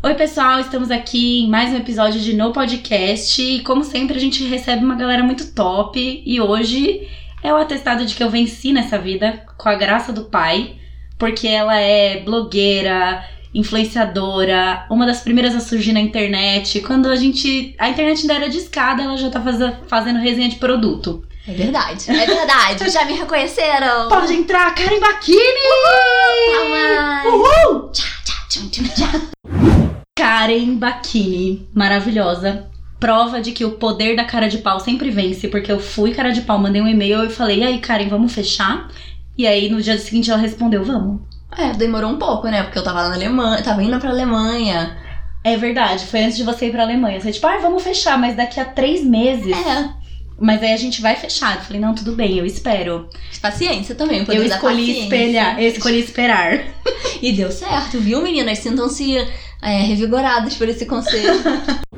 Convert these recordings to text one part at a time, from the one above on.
Oi, pessoal, estamos aqui em mais um episódio de No Podcast. E como sempre, a gente recebe uma galera muito top. E hoje é o atestado de que eu venci nessa vida com a graça do pai, porque ela é blogueira, influenciadora, uma das primeiras a surgir na internet. Quando a gente. A internet ainda era de escada, ela já tá faz, fazendo resenha de produto. É verdade, é verdade. Já me reconheceram. Pode entrar, Karen Bakini! Palmas. Uhul! Tchá, tchá, tchum, tchum, tchá. Karen Bakini, maravilhosa. Prova de que o poder da cara de pau sempre vence, porque eu fui cara de pau, mandei um e-mail e falei, e aí, Karen, vamos fechar? E aí, no dia seguinte, ela respondeu, vamos. É, demorou um pouco, né? Porque eu tava lá na Alemanha, tava indo pra Alemanha. É verdade, foi antes de você ir pra Alemanha. Você, tipo, ah, vamos fechar, mas daqui a três meses. É, Mas aí a gente vai fechar. Eu falei, não, tudo bem, eu espero. paciência também. Eu escolhi espelhar, eu escolhi esperar. E deu certo, viu, meninas? Sintam-se é, revigoradas por esse conselho.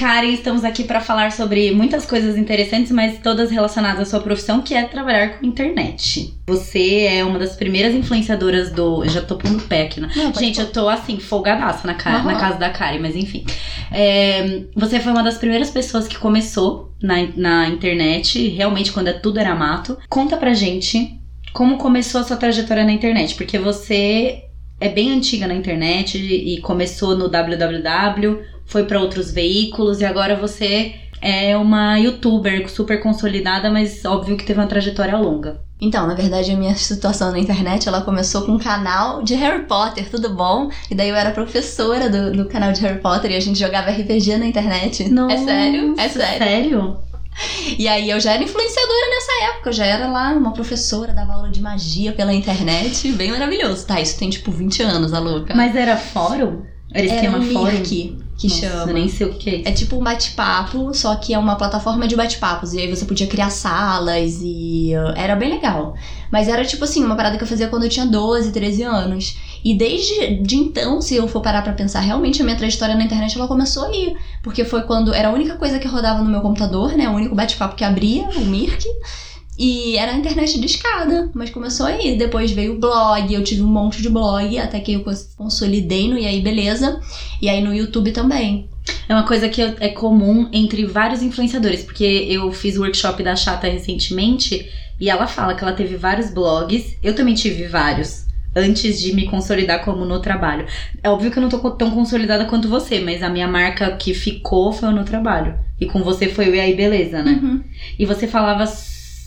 Karen, estamos aqui para falar sobre muitas coisas interessantes, mas todas relacionadas à sua profissão, que é trabalhar com internet. Você é uma das primeiras influenciadoras do. Eu já tô pondo o pé aqui, né? Não, Gente, eu tô assim, folgadaça na, ca... Aham. na casa da Karen, mas enfim. É, Você foi uma das primeiras pessoas que começou na, na internet, realmente quando tudo era mato. Conta pra gente como começou a sua trajetória na internet, porque você é bem antiga na internet e começou no www, foi pra outros veículos e agora você é uma youtuber super consolidada, mas óbvio que teve uma trajetória longa. Então, na verdade, a minha situação na internet, ela começou com um canal de Harry Potter, tudo bom? E daí eu era professora do, do canal de Harry Potter e a gente jogava RPG na internet. É sério? É sério. Sério? E aí eu já era influenciadora nessa época, eu já era lá uma professora, dava aula de magia pela internet, bem maravilhoso. Tá, isso tem tipo 20 anos, a louca. Mas era fórum? Era era esquema um fórum? Mirk, que Nossa, chama. Eu nem sei o que é isso. É tipo um bate-papo, só que é uma plataforma de bate-papos. E aí você podia criar salas e uh, era bem legal. Mas era tipo assim, uma parada que eu fazia quando eu tinha 12, 13 anos. E desde de então, se eu for parar pra pensar, realmente a minha trajetória na internet ela começou aí. Porque foi quando era a única coisa que rodava no meu computador, né? O único bate-papo que abria, o Mirk. E era a internet de escada, mas começou aí. Depois veio o blog, eu tive um monte de blog, até que eu cons- consolidei no E aí Beleza. E aí no YouTube também. É uma coisa que é comum entre vários influenciadores, porque eu fiz o workshop da Chata recentemente e ela fala que ela teve vários blogs. Eu também tive vários. Antes de me consolidar como no trabalho. É óbvio que eu não tô tão consolidada quanto você, mas a minha marca que ficou foi o no trabalho. E com você foi o E aí Beleza, né? Uhum. E você falava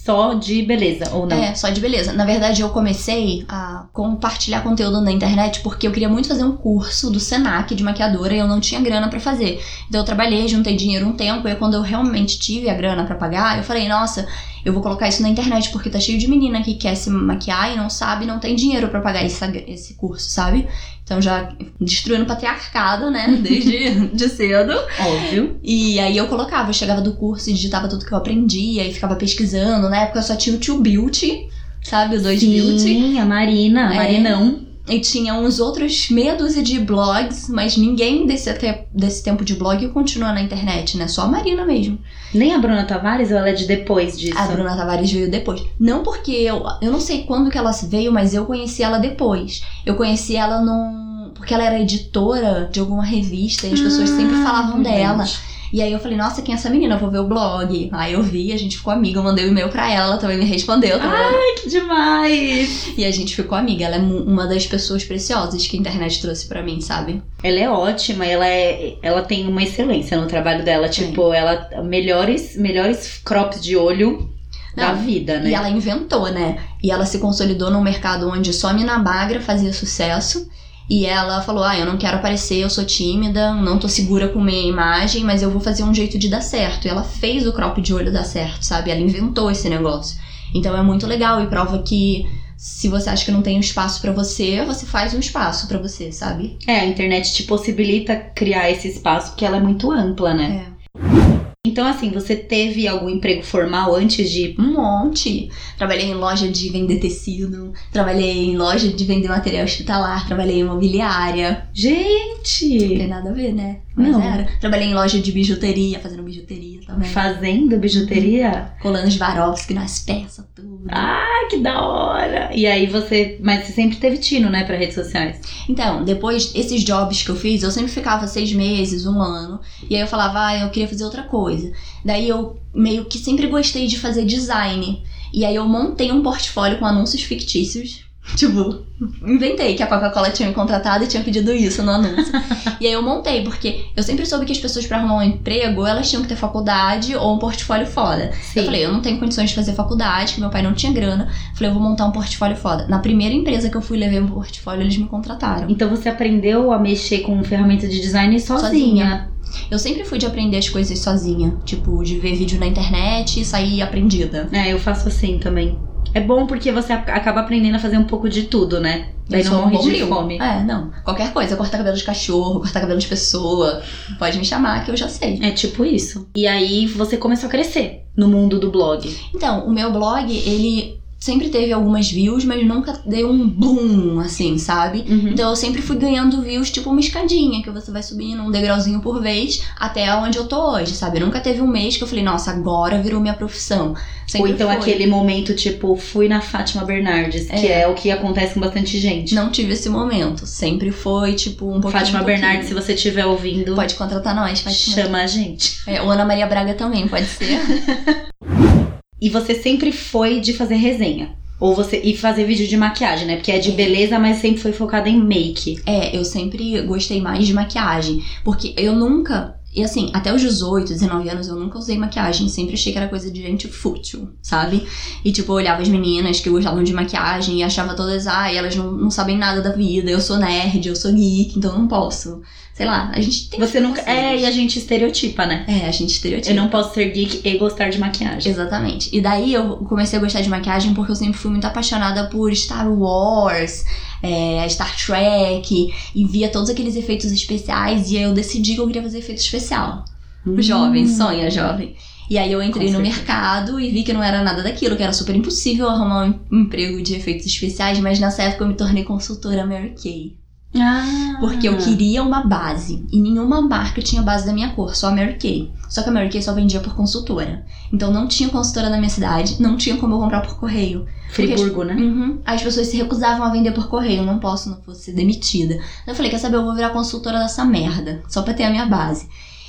só de beleza, ou não? É, só de beleza. Na verdade, eu comecei a compartilhar conteúdo na internet porque eu queria muito fazer um curso do Senac de maquiadora e eu não tinha grana pra fazer. Então eu trabalhei, juntei dinheiro um tempo e quando eu realmente tive a grana pra pagar, eu falei, nossa, eu vou colocar isso na internet porque tá cheio de menina que quer se maquiar e não sabe, não tem dinheiro pra pagar esse, esse curso, sabe? Então já destruindo o patriarcado, né, desde de cedo. Óbvio. E aí eu colocava, eu chegava do curso e digitava tudo que eu aprendia e ficava pesquisando. Na época eu só tinha o Tio Beauty, sabe? O 2 Beauty. Sim, a Marina, a É. Marinão. E tinha uns outros meia dúzia de blogs, mas ninguém desse, até, desse tempo de blog continua na internet, né? Só a Marina mesmo. Nem a Bruna Tavares, ou ela é de depois disso? A Bruna Tavares veio depois. Não porque eu. Eu não sei quando que ela veio, mas eu conheci ela depois. Eu conheci ela num. Porque ela era editora de alguma revista e as pessoas sempre Ah, falavam verdade. dela. E aí eu falei, nossa, quem é essa menina? Eu vou ver o blog. Aí eu vi, a gente ficou amiga, eu mandei um e-mail pra ela, ela também me respondeu. Também. Ai, que demais! E a gente ficou amiga. Ela é uma das pessoas preciosas que a internet trouxe pra mim, sabe? Ela é ótima, ela é, ela tem uma excelência no trabalho dela, tipo, ela melhores, melhores crops de olho da Não, vida, né? E ela inventou, né? E ela se consolidou num mercado onde só a Mina Bagra fazia sucesso. E ela falou: Ah, eu não quero aparecer, eu sou tímida, não tô segura com minha imagem, mas eu vou fazer um jeito de dar certo. E ela fez o crop de olho dar certo, sabe? Ela inventou esse negócio. Então é muito legal e prova que Se você acha que não tem um espaço pra você, você faz um espaço pra você, sabe? É, a internet te possibilita criar esse espaço porque ela é muito ampla, né? É. Então, assim, você teve algum emprego formal antes de. Um monte. Trabalhei em loja de vender tecido, trabalhei em loja de vender material hospitalar, trabalhei em imobiliária. Não Gente! tem nada a ver, né? Mas Não. era. Trabalhei em loja de bijuteria, fazendo bijuteria também. Fazendo bijuteria? Colando Swarovski nas peças, tudo. Ah, que da hora! E aí você. Mas você sempre teve tino, né, pra redes sociais? Então, depois, esses jobs que eu fiz, eu sempre ficava seis meses, um ano. E aí eu falava, ah, eu queria fazer outra coisa. Daí eu meio que sempre gostei de fazer design. E aí eu montei um portfólio com anúncios fictícios. Tipo, inventei que a Coca-Cola tinha me contratado e tinha pedido isso no anúncio. e aí eu montei, porque eu sempre soube que as pessoas pra arrumar um emprego, elas tinham que ter faculdade ou um portfólio foda. Sim. Eu falei, eu não tenho condições de fazer faculdade, que meu pai não tinha grana. Falei, eu vou montar um portfólio foda. Na primeira empresa que eu fui levei um portfólio, eles me contrataram. Então você aprendeu a mexer com ferramenta de design sozinha. Sozinha. Eu sempre fui de aprender as coisas sozinha. Tipo, de ver vídeo na internet e sair aprendida. É, eu faço assim também. É bom porque você ac- acaba aprendendo a fazer um pouco de tudo, né? Daí Eu não morre de fome. É, não. Qualquer coisa, cortar cabelo de cachorro, cortar cabelo de pessoa. Pode me chamar que eu já sei. É tipo isso. E aí você começou a crescer no mundo do blog. Então, o meu blog, ele sempre teve algumas views, mas nunca deu um boom, assim, sabe? Uhum. Então eu sempre fui ganhando views, tipo uma escadinha, que você vai subindo um degrauzinho por vez até onde eu tô hoje, sabe? Nunca teve um mês que eu falei, nossa, agora virou minha profissão. Ou Sempre então foi. aquele momento, tipo, fui na Fátima Bernardes, que É. é o que acontece com bastante gente. Não tive esse momento. Sempre foi, tipo, um pouquinho. Fátima um pouquinho. Bernardes, se você estiver ouvindo, Pode contratar nós, Fátima. chama a gente. É, ou Ana Maria Braga também, pode ser. E você sempre foi de fazer resenha. Ou você. E fazer vídeo de maquiagem, né? Porque é de É. beleza, mas sempre foi focada em make. É, eu sempre gostei mais de maquiagem. Porque eu nunca. E assim, até os 18, 19 anos eu nunca usei maquiagem. Sempre achei que era coisa de gente fútil, sabe? E tipo, eu olhava as meninas que gostavam de maquiagem e achava todas, ai, elas não, não sabem nada da vida. Eu sou nerd, eu sou geek, então não posso. Sei lá, a gente tem Você nunca. É, e a gente estereotipa, né? É, a gente estereotipa. Eu não posso ser geek e gostar de maquiagem. Exatamente. E daí eu comecei a gostar de maquiagem porque eu sempre fui muito apaixonada por Star Wars, é, Star Trek, e via todos aqueles efeitos especiais, e aí eu decidi que eu queria fazer efeito especial. O jovem, sonha, jovem. E aí eu entrei Com no certeza. mercado e vi que não era nada daquilo, que era super impossível arrumar um emprego de efeitos especiais, mas nessa época eu me tornei consultora Mary Kay. Ah. Porque eu queria uma base. E nenhuma marca tinha base da minha cor, só a Mary Kay. Só que a Mary Kay só vendia por consultora. Então não tinha consultora na minha cidade, não tinha como eu comprar por correio. Friburgo, né? Uhum. As pessoas se recusavam a vender por correio, não posso, não fosse ser demitida. Eu falei, quer saber, eu vou virar consultora dessa merda, só pra ter a minha base.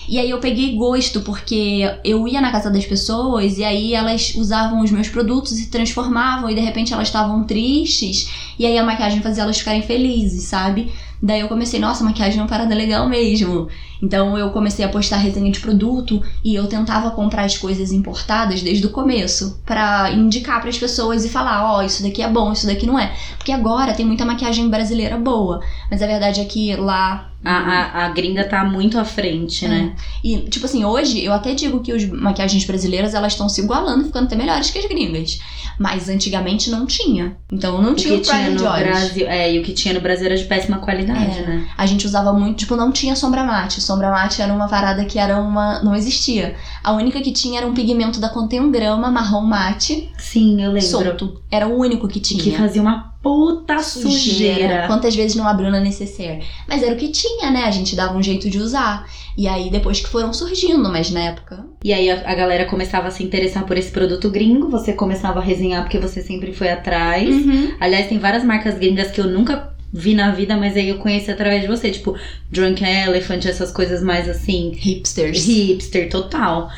E aí eu peguei gosto, porque eu ia na casa das pessoas e aí elas usavam os meus produtos e transformavam, e de repente elas estavam tristes, e aí a maquiagem fazia elas ficarem felizes, sabe? Daí eu comecei, nossa, maquiagem é uma parada legal mesmo. Então eu comecei a postar resenha de produto e eu tentava comprar as coisas importadas desde o começo pra indicar pras pessoas e falar, ó, isso daqui é bom, isso daqui não é. Porque agora tem muita maquiagem brasileira boa, mas a verdade é que lá A, a, a gringa tá muito à frente, né? e, tipo assim, hoje eu até digo que as maquiagens brasileiras elas estão se igualando e ficando até melhores que as gringas. Mas antigamente não tinha. Então não O tinha que o tinha Private no. Brasil. É, e o que tinha no Brasil era de péssima qualidade, É. né? A gente usava muito, tipo, não tinha sombra mate. Sombra mate era uma parada que era uma. não existia. A única que tinha era um pigmento da Contém um grama, marrom mate, Sim, eu lembro. solto. Era o único que tinha. Que fazia uma puta sujeira. Quantas vezes não abriu na necessaire? Mas era o que tinha, né? A gente dava um jeito de usar. E aí depois que foram surgindo, mas na época. E aí a, a galera começava a se interessar por esse produto gringo, você começava a resenhar porque você sempre foi atrás. Uhum. Aliás, tem várias marcas gringas que eu nunca vi na vida, mas aí eu conheci através de você, tipo Drunk Elephant, essas coisas mais assim, Hipsters. hipster total.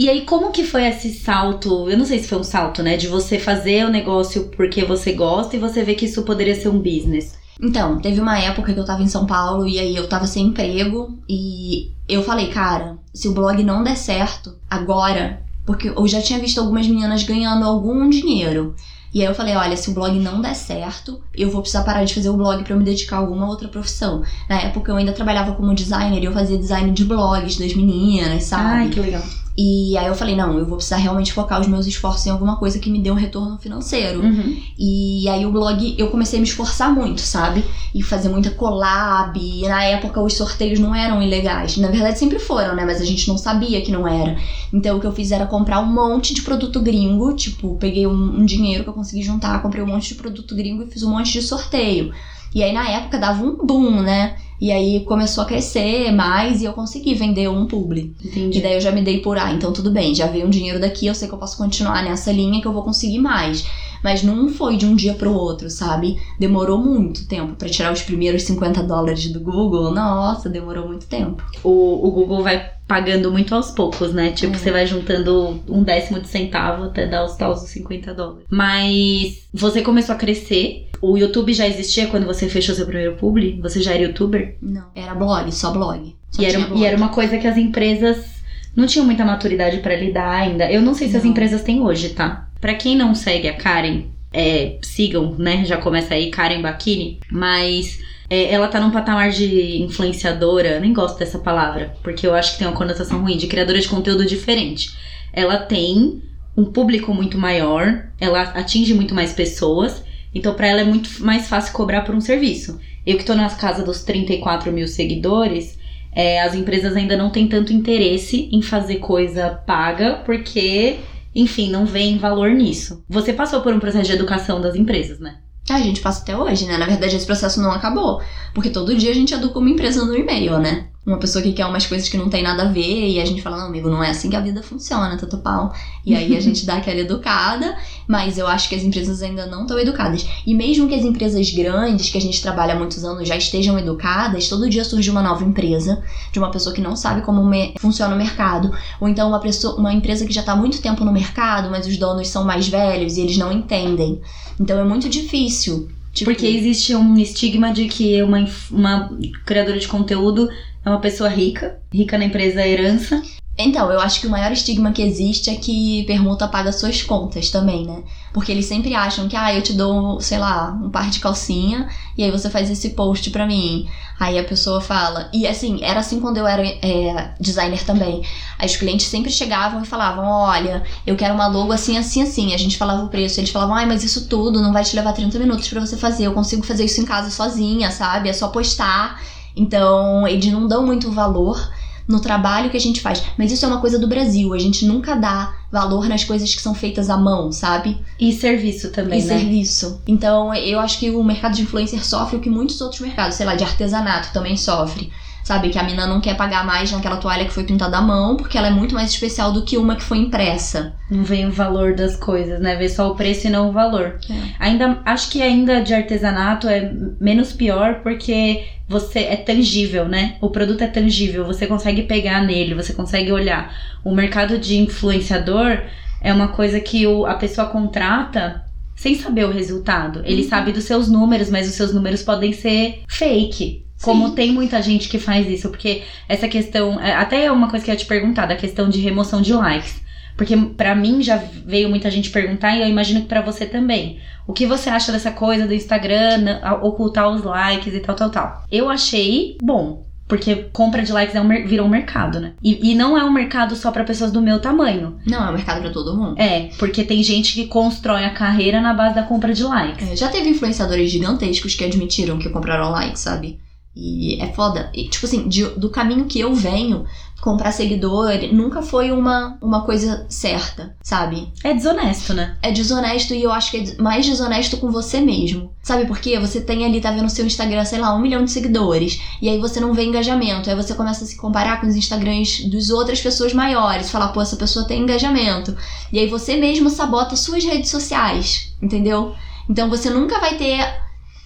E aí, como que foi esse salto? Eu não sei se foi um salto, né? De você fazer o negócio porque você gosta e você vê que isso poderia ser um business. Então, teve uma época que eu tava em São Paulo e aí eu tava sem emprego e eu falei, cara, se o blog não der certo agora, porque eu já tinha visto algumas meninas ganhando algum dinheiro. E aí eu falei, olha, se o blog não der certo, eu vou precisar parar de fazer o blog pra eu me dedicar a alguma outra profissão. Na época eu ainda trabalhava como designer e eu fazia design de blogs das meninas, sabe? Ai, que legal. E aí eu falei, não, eu vou precisar realmente focar os meus esforços em alguma coisa que me dê um retorno financeiro. Uhum. E aí o blog eu comecei a me esforçar muito, sabe? E fazer muita collab. E na época os sorteios não eram ilegais. Na verdade sempre foram, né? Mas a gente não sabia que não era. Então o que eu fiz era comprar um monte de produto gringo. Tipo, peguei um, um dinheiro que eu consegui juntar, comprei um monte de produto gringo e fiz um monte de sorteio. E aí na época dava um boom, né? E aí começou a crescer mais e eu consegui vender um publi. Entendi. E daí eu já me dei por, ah, então tudo bem, já veio um dinheiro daqui, eu sei que eu posso continuar nessa linha que eu vou conseguir mais. Mas não foi de um dia pro outro, sabe? Demorou muito tempo para tirar os primeiros 50 dólares do Google. Nossa, demorou muito tempo. O, o Google vai pagando muito aos poucos, né? Tipo, É. você vai juntando um décimo de centavo até dar os tais dos 50 dólares. Mas você começou a crescer. O YouTube já existia quando você fechou seu primeiro publi? Você já era youtuber? Não, era blog, só blog. Só E era, blog. e era uma coisa que as empresas não tinham muita maturidade pra lidar ainda. Eu não sei se as Não. empresas têm hoje, tá? Pra quem não segue a Karen, é, sigam, né? Já começa aí, Karen Bakini. Mas é, ela tá num patamar de influenciadora, nem gosto dessa palavra, porque eu acho que tem uma conotação ruim, de criadora de conteúdo diferente. Ela tem um público muito maior, ela atinge muito mais pessoas, então pra ela é muito mais fácil cobrar por um serviço. Eu que tô nas casas dos 34 mil seguidores, é, as empresas ainda não têm tanto interesse em fazer coisa paga, porque, enfim, não vem valor nisso. Você passou por um processo de educação das empresas, né? Ah, a gente passa até hoje, né? Na verdade, esse processo não acabou. Porque todo dia a gente educa uma empresa no e-mail, né? Uma pessoa que quer umas coisas que não tem nada a ver e a gente fala, não, amigo, não é assim que a vida funciona, tanto pau. E aí a gente dá aquela educada, mas eu acho que as empresas ainda não estão educadas. E mesmo que as empresas grandes, que a gente trabalha há muitos anos, já estejam educadas, todo dia surge uma nova empresa de uma pessoa que não sabe como funciona o mercado. Ou então uma, pessoa, uma empresa que já está muito tempo no mercado, mas os donos são mais velhos e eles não entendem. Então é muito difícil. Tipo, Porque existe um estigma de que uma, uma criadora de conteúdo é uma pessoa rica, rica na empresa herança. Então, eu acho que o maior estigma que existe é que permuta paga suas contas também, né? Porque eles sempre acham que, ah, eu te dou, sei lá, um par de calcinha e aí você faz esse post pra mim. Aí a pessoa fala. E assim, era assim quando eu era é, designer também. Aí os clientes sempre chegavam e falavam: olha, eu quero uma logo assim, assim, assim. A gente falava o preço. Eles falavam: ai, mas isso tudo não vai te levar 30 minutos pra você fazer. Eu consigo fazer isso em casa sozinha, sabe? É só postar. Então, eles não dão muito valor no trabalho que a gente faz. Mas isso é uma coisa do Brasil. A gente nunca dá valor nas coisas que são feitas à mão, sabe? E serviço também, e né? serviço. Então, eu acho que o mercado de influencer sofre o que muitos outros mercados, sei lá, de artesanato também sofre. Sabe? Que a mina não quer pagar mais naquela toalha que foi pintada à mão, porque ela é muito mais especial do que uma que foi impressa. Não vem o valor das coisas, né? Vê só o preço e não o valor. É. Ainda acho que ainda de artesanato é menos pior porque você é tangível, né? O produto é tangível, você consegue pegar nele, você consegue olhar. O mercado de influenciador é uma coisa que o, a pessoa contrata sem saber o resultado. Ele Uhum. sabe dos seus números, mas os seus números podem ser fake. Como Sim. tem muita gente que faz isso, porque essa questão, é, até é uma coisa que eu ia te perguntar, da questão de remoção de likes. Porque pra mim já veio muita gente perguntar e eu imagino que pra você também. O que você acha dessa coisa do Instagram ocultar os likes e tal, tal, tal? Eu achei bom. Porque compra de likes é um, virou um mercado, né? E, e não é um mercado só pra pessoas do meu tamanho. Não, é um mercado pra todo mundo. É, porque tem gente que constrói a carreira na base da compra de likes. É, já teve influenciadores gigantescos que admitiram que compraram like, sabe? E é foda. E, tipo assim, de- do caminho que eu venho, comprar seguidor nunca foi uma, uma coisa certa, sabe? É desonesto, né? É desonesto e eu acho que é mais desonesto com você mesmo. Sabe por quê? Você tem ali, tá vendo no seu Instagram, sei lá, um milhão de seguidores. E aí você não vê engajamento. Aí você começa a se comparar com os Instagrams dos outras pessoas maiores. Falar, pô, essa pessoa tem engajamento. E aí você mesmo sabota suas redes sociais. Entendeu? Então você nunca vai ter.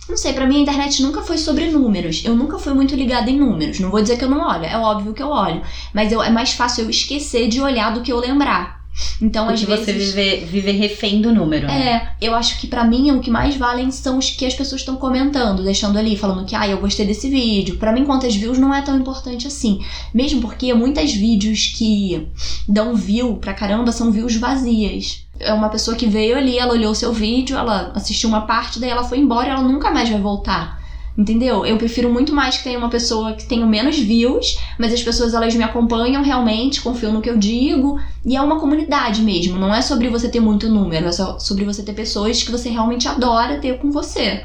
Não sei, pra mim a internet nunca foi sobre números. Eu nunca fui muito ligada em números. Não vou dizer que eu não olho, é óbvio que eu olho. Mas eu- é mais fácil eu esquecer de olhar do que eu lembrar. Então, às Porque vezes. você viver, viver refém do número. né? É, eu acho que pra mim o que mais valem são os que as pessoas estão comentando, deixando ali, falando que, ah, eu gostei desse vídeo. Pra mim, quantas views não é tão importante assim. Mesmo porque muitos vídeos que dão view pra caramba são views vazias. É uma pessoa que veio ali, ela olhou o seu vídeo, ela assistiu uma parte, daí ela foi embora e ela nunca mais vai voltar. Entendeu? Eu prefiro muito mais que tenha uma pessoa que tenha menos views, mas as pessoas elas me acompanham realmente, confiam no que eu digo, e é uma comunidade mesmo. Não é sobre você ter muito número, é só sobre você ter pessoas que você realmente adora ter com você.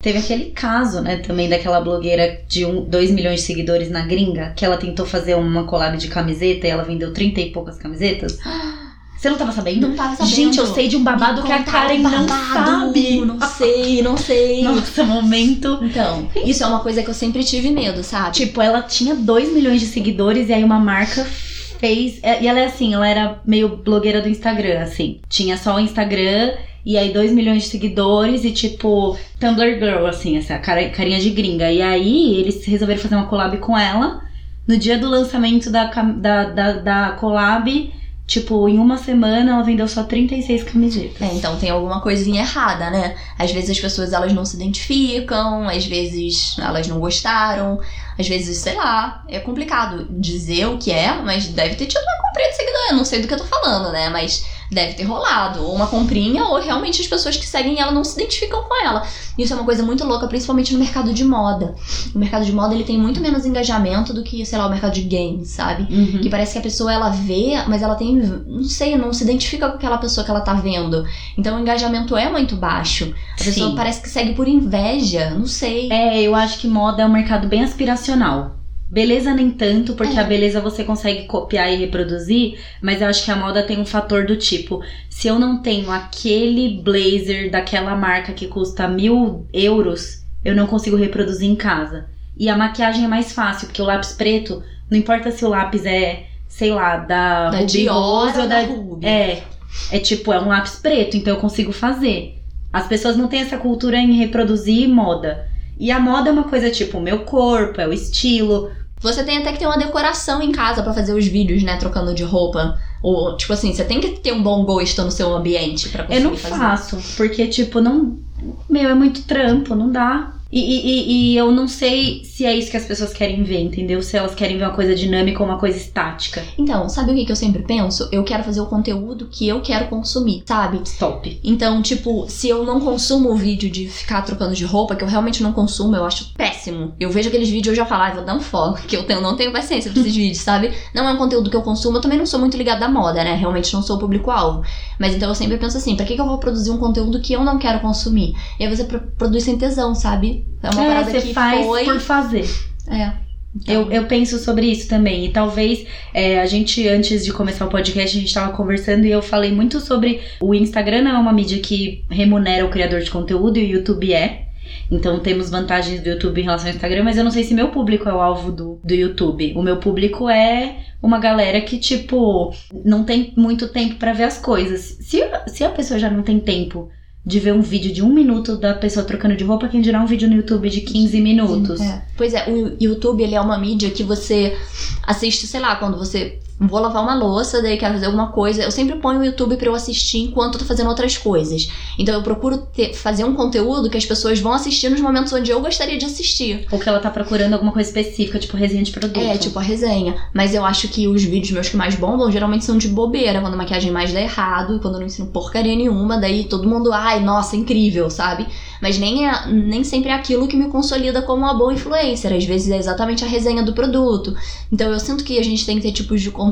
Teve aquele caso, né, também daquela blogueira de 2 um, milhões de seguidores na gringa, que ela tentou fazer uma collab de camiseta e ela vendeu 30 e poucas camisetas. Você não tava sabendo? Não tava sabendo. Gente, eu sei de um babado que a Karen não sabe. Não sei, não sei. Nossa, momento. Então, isso é uma coisa que eu sempre tive medo, sabe? Tipo, ela tinha 2 milhões de seguidores e aí uma marca fez. E ela é assim, ela era meio blogueira do Instagram, assim. Tinha só o Instagram e aí 2 milhões de seguidores e tipo Tumblr Girl, assim, essa carinha de gringa. E aí eles resolveram fazer uma collab com ela. No dia do lançamento da, da, da, da collab, Tipo, em uma semana ela vendeu só 36 camisetas. É, então tem alguma coisinha errada, né? Às vezes as pessoas elas não se identificam, às vezes elas não gostaram, às vezes, sei lá, é complicado dizer o que é, mas deve ter tido uma comprinha de seguidor. Eu não sei do que eu tô falando, né? Mas deve ter rolado. Ou uma comprinha, ou realmente as pessoas que seguem ela não se identificam com ela. Isso é uma coisa muito louca, principalmente no mercado de moda. O mercado de moda ele tem muito menos engajamento do que, sei lá, o mercado de games, sabe? Uhum. Que parece que a pessoa ela vê, mas ela tem, não sei, não se identifica com aquela pessoa que ela tá vendo. Então o engajamento é muito baixo. A pessoa Sim. parece que segue por inveja, não sei. É, eu acho que moda é um mercado bem aspiracional. Beleza nem tanto, porque É. a beleza você consegue copiar e reproduzir, mas eu acho que a moda tem um fator do tipo, se eu não tenho aquele blazer daquela marca que custa mil euros, eu não consigo reproduzir em casa. E a maquiagem é mais fácil, porque o lápis preto, não importa se o lápis é, sei lá, da, Da Ruby Rose ou ou da da Ruby. É, é tipo, é um lápis preto, então eu consigo fazer. As pessoas não têm essa cultura em reproduzir moda. E a moda é uma coisa tipo, o meu corpo, é o estilo. Você tem até que ter uma decoração em casa pra fazer os vídeos, né, trocando de roupa. Ou, tipo assim, você tem que ter um bom gosto no seu ambiente pra Eu conseguir não fazer. faço, porque, tipo, não. Meu, é muito trampo, não dá. E, e, e- eu não sei se é isso que as pessoas querem ver, entendeu? Se elas querem ver uma coisa dinâmica ou uma coisa estática. Então, sabe o que, que eu sempre penso? Eu quero fazer o conteúdo que eu quero consumir, sabe? Stop. Então, tipo, se eu não consumo o vídeo de ficar trocando de roupa, que eu realmente não consumo, eu acho péssimo. Eu vejo aqueles vídeos e eu já falo, ah, vou dar um follow, que eu tenho, não tenho paciência pra esses vídeos, sabe? Não é um conteúdo que eu consumo, eu também não sou muito ligada à moda, né? Realmente não sou o público-alvo. Mas então eu sempre penso assim, pra que, que eu vou produzir um conteúdo que eu não quero consumir? E aí você pro- produz sem tesão, sabe? É uma é, parada você que faz foi. por fazer. É. Então, Eu, eu penso sobre isso também. E talvez é, a gente, antes de começar o podcast, a gente tava conversando e eu falei muito sobre o Instagram não é uma mídia que remunera o criador de conteúdo e o YouTube é. Então temos vantagens do YouTube em relação ao Instagram, mas eu não sei se meu público é o alvo do, do YouTube. O meu público é uma galera que, tipo, não tem muito tempo pra ver as coisas. Se, se a pessoa já não tem tempo de ver um vídeo de um minuto da pessoa trocando de roupa, quem dirá um vídeo no YouTube de 15 minutos? É. Pois é, o YouTube ele é uma mídia que você assiste, sei lá, quando você vou lavar uma louça, daí quero fazer alguma coisa, eu sempre ponho o YouTube pra eu assistir enquanto eu tô fazendo outras coisas. Então eu procuro ter- fazer um conteúdo que as pessoas vão assistir nos momentos onde eu gostaria de assistir. Ou que ela tá procurando alguma coisa específica, tipo resenha de produto. É, tipo a resenha. Mas eu acho que os vídeos meus que mais bombam geralmente são de bobeira, quando a maquiagem mais dá errado, quando eu não ensino porcaria nenhuma, daí todo mundo, ai, nossa, incrível, sabe? Mas nem, é, nem sempre é aquilo que me consolida como uma boa influencer. Às vezes é exatamente a resenha do produto. Então eu sinto que a gente tem que ter tipos de conteúdo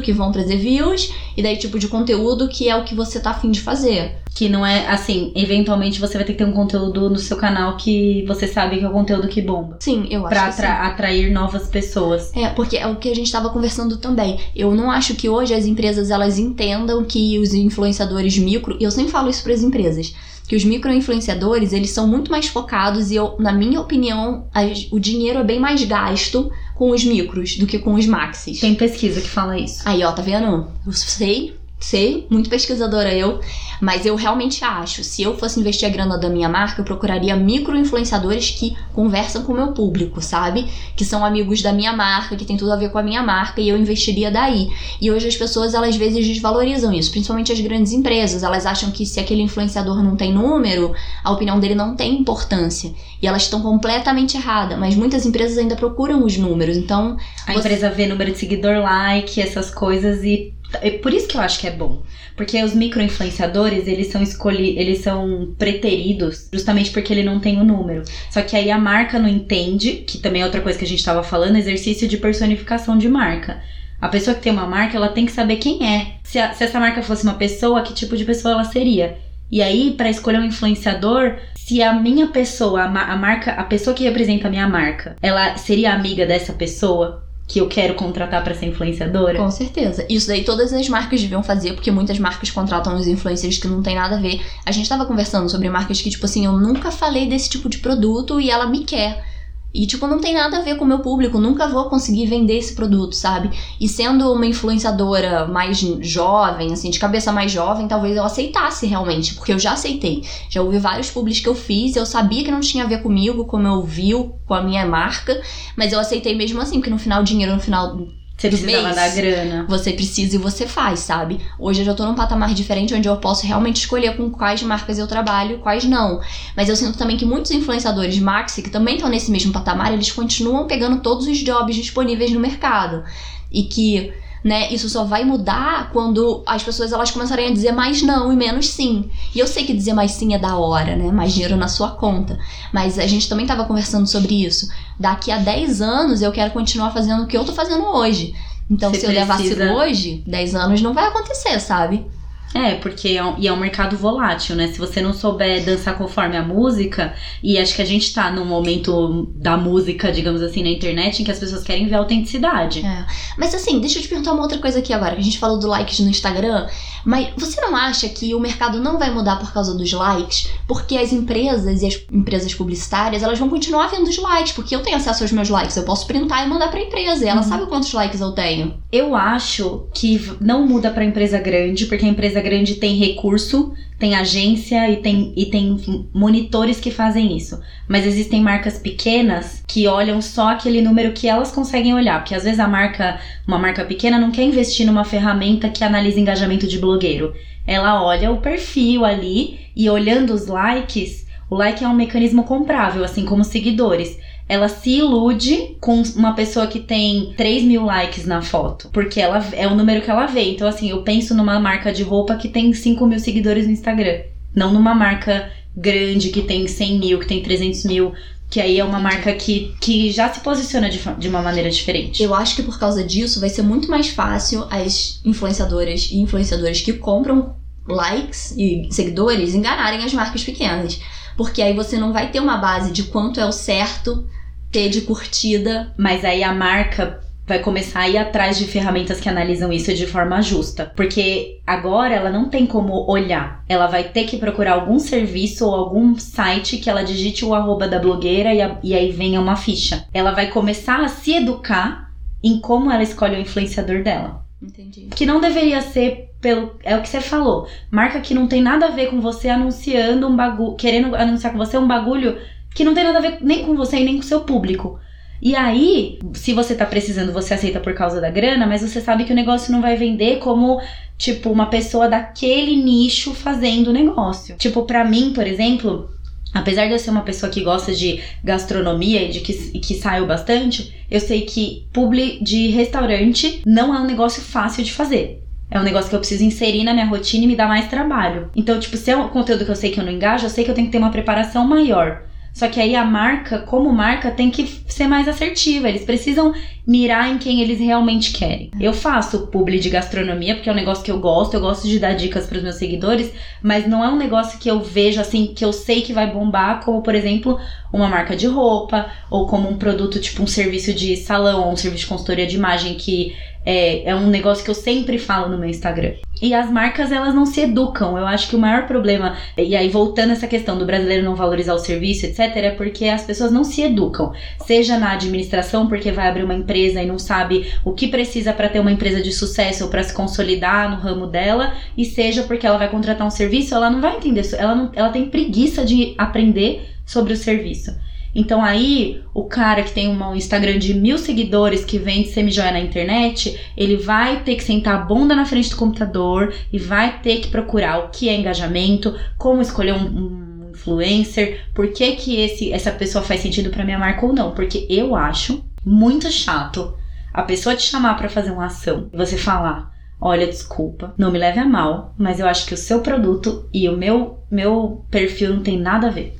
que vão trazer views, e daí tipo de conteúdo que é o que você tá afim de fazer. Que não é assim, eventualmente você vai ter que ter um conteúdo no seu canal que você sabe que é o conteúdo que bomba. Sim, eu acho Pra que sim. atra- atrair novas pessoas. É, porque é o que a gente tava conversando também. Eu não acho que hoje as empresas elas entendam que os influenciadores micro, e eu sempre falo isso para as empresas, que os micro-influenciadores, eles são muito mais focados e eu, na minha opinião, as- o dinheiro é bem mais gasto com os micros do que com os maxis. Tem pesquisa que fala isso. Aí, ó, tá vendo? Eu sei, sei, muito pesquisadora eu, mas eu realmente acho, se eu fosse investir a grana da minha marca, eu procuraria micro-influenciadores que conversam com o meu público, sabe? Que são amigos da minha marca, que tem tudo a ver com a minha marca, e eu investiria daí. E hoje as pessoas, elas às vezes desvalorizam isso, principalmente as grandes empresas. Elas acham que se aquele influenciador não tem número, a opinião dele não tem importância. E elas estão completamente erradas, mas muitas empresas ainda procuram os números, então A Você- empresa vê número de seguidor, like, essas coisas e por isso que eu acho que é bom. Porque os micro-influenciadores, eles são escolhi eles são preteridos justamente porque ele não tem o número. Só que aí a marca não entende, que também é outra coisa que a gente tava falando, exercício de personificação de marca. A pessoa que tem uma marca, ela tem que saber quem é. Se, a, se essa marca fosse uma pessoa, que tipo de pessoa ela seria? E aí, para escolher um influenciador, se a minha pessoa, a, a marca, a pessoa que representa a minha marca, ela seria amiga dessa pessoa, que eu quero contratar para ser influenciadora? Com certeza. Isso daí todas as marcas deviam fazer, porque muitas marcas contratam os influencers que não tem nada a ver. A gente tava conversando sobre marcas que, tipo assim, eu nunca falei desse tipo de produto e ela me quer. E, tipo, não tem nada a ver com o meu público, nunca vou conseguir vender esse produto, sabe? E sendo uma influenciadora mais jovem, assim, de cabeça mais jovem, talvez eu aceitasse realmente, porque eu já aceitei. Já ouvi vários publis que eu fiz, eu sabia que não tinha a ver comigo, como eu vi com a minha marca, mas eu aceitei mesmo assim, porque no final, dinheiro no final você precisava mês, da grana. Você precisa e você faz, sabe? Hoje eu já tô num patamar diferente onde eu posso realmente escolher com quais marcas eu trabalho, quais não. Mas eu sinto também que muitos influenciadores maxi, que também estão nesse mesmo patamar, eles continuam pegando todos os jobs disponíveis no mercado. E que né? Isso só vai mudar quando as pessoas elas começarem a dizer mais não e menos sim. E eu sei que dizer mais sim é da hora, né? Mais dinheiro na sua conta. Mas a gente também estava conversando sobre isso. Daqui a 10 anos eu quero continuar fazendo o que eu tô fazendo hoje. Então, Você se eu levasse precisa- hoje, 10 anos não vai acontecer, sabe? É, porque é um, e é um mercado volátil, né? Se você não souber dançar conforme a música, e acho que a gente tá num momento da música, digamos assim, na internet, em que as pessoas querem ver autenticidade. É. Mas assim, deixa eu te perguntar uma outra coisa aqui agora, que a gente falou do likes no Instagram, mas você não acha que o mercado não vai mudar por causa dos likes? Porque as empresas e as empresas publicitárias, elas vão continuar vendo os likes, porque eu tenho acesso aos meus likes, eu posso printar e mandar pra empresa, e ela Uhum. sabe quantos likes eu tenho. Eu acho que não muda pra empresa grande, porque a empresa grande tem recurso, tem agência e tem, e tem monitores que fazem isso. Mas existem marcas pequenas que olham só aquele número que elas conseguem olhar. Porque às vezes a marca, uma marca pequena, não quer investir numa ferramenta que analisa engajamento de blogueiro. Ela olha o perfil ali e olhando os likes, o like é um mecanismo comprável, assim como os seguidores ela se ilude com uma pessoa que tem 3 mil likes na foto. Porque ela é o número que ela vê. Então, assim, eu penso numa marca de roupa que tem 5 mil seguidores no Instagram. Não numa marca grande que tem 100 mil, que tem 300 mil. Que aí é uma marca que, que já se posiciona de, de uma maneira diferente. Eu acho que por causa disso vai ser muito mais fácil as influenciadoras e influenciadores que compram likes e seguidores enganarem as marcas pequenas. Porque aí você não vai ter uma base de quanto é o certo ter de curtida Mas aí a marca vai começar a ir atrás de ferramentas que analisam isso de forma justa. Porque agora ela não tem como olhar. Ela vai ter que procurar algum serviço ou algum site que ela digite o arroba da blogueira e, a- e aí venha uma ficha. Ela vai começar a se educar em como ela escolhe o influenciador dela. Entendi. Que não deveria ser pelo. É o que você falou. Marca que não tem nada a ver com você anunciando um bagulho. Querendo anunciar com você um bagulho que não tem nada a ver nem com você e nem com seu público. E aí, se você tá precisando, você aceita por causa da grana, mas você sabe que o negócio não vai vender como, tipo, uma pessoa daquele nicho fazendo negócio. Tipo, pra mim, por exemplo, apesar de eu ser uma pessoa que gosta de gastronomia e de que, que saio bastante, eu sei que publi de restaurante não é um negócio fácil de fazer. É um negócio que eu preciso inserir na minha rotina e me dá mais trabalho. Então, tipo, se é um conteúdo que eu sei que eu não engajo, eu sei que eu tenho que ter uma preparação maior. Só que aí a marca, como marca, tem que ser mais assertiva. Eles precisam mirar em quem eles realmente querem. Eu faço publi de gastronomia porque é um negócio que eu gosto, eu gosto de dar dicas para os meus seguidores, mas não é um negócio que eu vejo assim, que eu sei que vai bombar, como por exemplo, uma marca de roupa, ou como um produto, tipo um serviço de salão, ou um serviço de consultoria de imagem que é, é um negócio que eu sempre falo no meu Instagram. E as marcas, elas não se educam. Eu acho que o maior problema, e aí voltando essa questão do brasileiro não valorizar o serviço, etc., é porque as pessoas não se educam. Seja na administração, porque vai abrir uma empresa e não sabe o que precisa para ter uma empresa de sucesso ou para se consolidar no ramo dela, e seja porque ela vai contratar um serviço, ela não vai entender. Ela, não, ela tem preguiça de aprender sobre o serviço. Então aí, o cara que tem um Instagram de mil seguidores que vende semijoia na internet, ele vai ter que sentar a bunda na frente do computador e vai ter que procurar o que é engajamento, como escolher um, um influencer, por que, que esse, essa pessoa faz sentido pra minha marca ou não. Porque eu acho muito chato a pessoa te chamar pra fazer uma ação e você falar. Olha, desculpa, não me leve a mal, mas eu acho que o seu produto e o meu, meu perfil não tem nada a ver.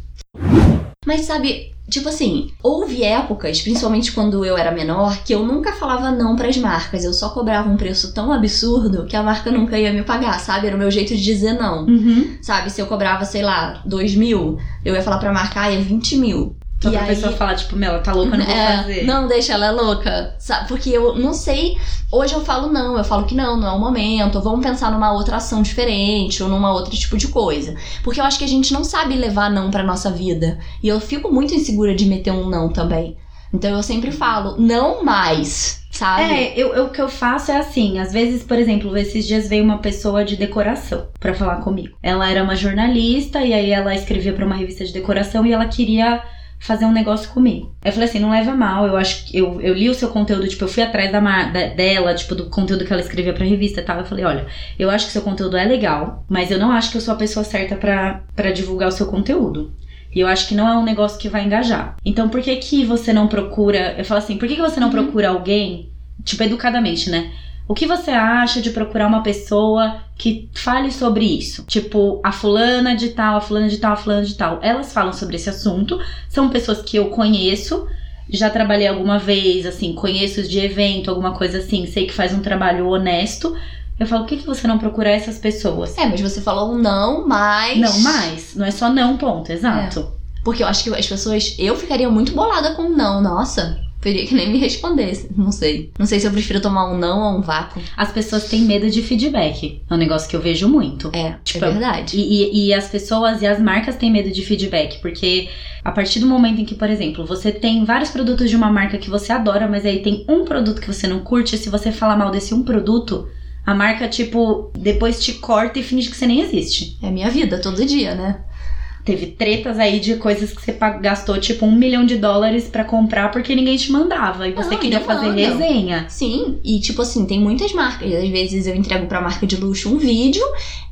Mas sabe, tipo assim, houve épocas, principalmente quando eu era menor, que eu nunca falava não pras marcas. Eu só cobrava um preço tão absurdo que a marca nunca ia me pagar, sabe? Era o meu jeito de dizer não. Uhum. Sabe, se eu cobrava, sei lá, 2 mil, eu ia falar pra marca, ah, é 20 mil. Só E pra aí- pessoa falar, tipo, meu, ela tá louca, eu não vou É, fazer. Não, deixa ela louca. Sabe? Porque eu não sei. Hoje eu falo não, eu falo que não, não é o momento. ou Vamos pensar numa outra ação diferente ou numa outra tipo de coisa. Porque eu acho que a gente não sabe levar não pra nossa vida. E eu fico muito insegura de meter um não também. Então eu sempre falo, não mais, sabe? É, eu, eu- o que eu faço é assim, às vezes, por exemplo, esses dias veio uma pessoa de decoração pra falar comigo. Ela era uma jornalista e aí ela escrevia pra uma revista de decoração e ela queria fazer um negócio comigo. Eu falei assim, não leva mal, eu acho que eu, eu li o seu conteúdo, tipo, eu fui atrás da, da- dela, tipo, do conteúdo que ela escrevia pra revista e tal. Eu falei, olha, eu acho que seu conteúdo é legal, mas eu não acho que eu sou a pessoa certa pra pra divulgar o seu conteúdo. E eu acho que não é um negócio que vai engajar. Então, por que que você não procura... Eu falo assim, por que que você não Uhum. procura alguém, tipo, educadamente, né? O que você acha de procurar uma pessoa que fale sobre isso? Tipo, a fulana de tal, a fulana de tal, a fulana de tal. Elas falam sobre esse assunto, são pessoas que eu conheço, já trabalhei alguma vez, assim, conheço de evento, alguma coisa assim, sei que faz um trabalho honesto. Eu falo, por que, que você não procura essas pessoas? É, mas você falou não, mas. Não, mais. Não é só não, ponto. Exato. Porque eu acho que as pessoas. Eu ficaria muito bolada com não, nossa. Preferia que nem me respondesse. Não sei. Não sei se eu prefiro tomar um não ou um vácuo. As pessoas têm medo de feedback. É um negócio que eu vejo muito. É, Tipo, é verdade. E, e- e as pessoas e as marcas têm medo de feedback, porque a partir do momento em que, por exemplo, você tem vários produtos de uma marca que você adora, mas aí tem um produto que você não curte, se você falar mal desse um produto, a marca, tipo, depois te corta e finge que você nem existe. É minha vida, todo dia, né? Teve tretas aí de coisas que você gastou, tipo, um milhão de dólares pra comprar porque ninguém te mandava e você Não, queria fazer mandam. resenha. Sim, e tipo assim, tem muitas marcas. Às vezes eu entrego pra marca de luxo um vídeo,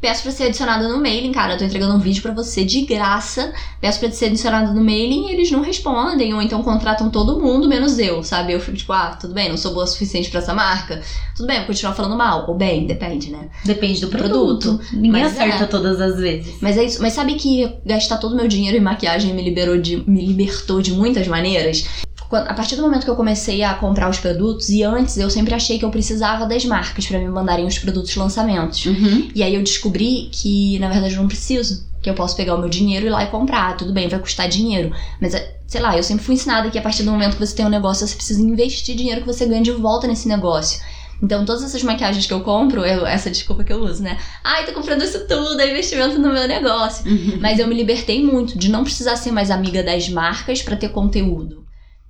peço pra ser adicionada no mailing, cara, eu tô entregando um vídeo pra você de graça, peço pra ser adicionada no mailing e eles não respondem, ou então contratam todo mundo, menos eu, sabe? Eu fico tipo, ah, tudo bem, não sou boa o suficiente pra essa marca, tudo bem, vou continuar falando mal, ou bem, depende, né? Depende do produto. Produto. Ninguém Mas acerta é. todas as vezes. Mas é isso. Mas sabe que gastar todo o meu dinheiro em maquiagem me liberou de. me libertou de muitas maneiras? Quando- a partir do momento que eu comecei a comprar os produtos, e antes eu sempre achei que eu precisava das marcas pra me mandarem os produtos lançamentos. Uhum. E aí eu descobri que, na verdade, eu não preciso. Que eu posso pegar o meu dinheiro e ir lá e comprar. Tudo bem, vai custar dinheiro. Mas, é, sei lá, eu sempre fui ensinada que a partir do momento que você tem um negócio, você precisa investir dinheiro que você ganha de volta nesse negócio. Então, todas essas maquiagens que eu compro, eu- essa desculpa que eu uso, né? Ai, tô comprando isso tudo, é investimento no meu negócio. Uhum. Mas eu me libertei muito de não precisar ser mais amiga das marcas pra ter conteúdo.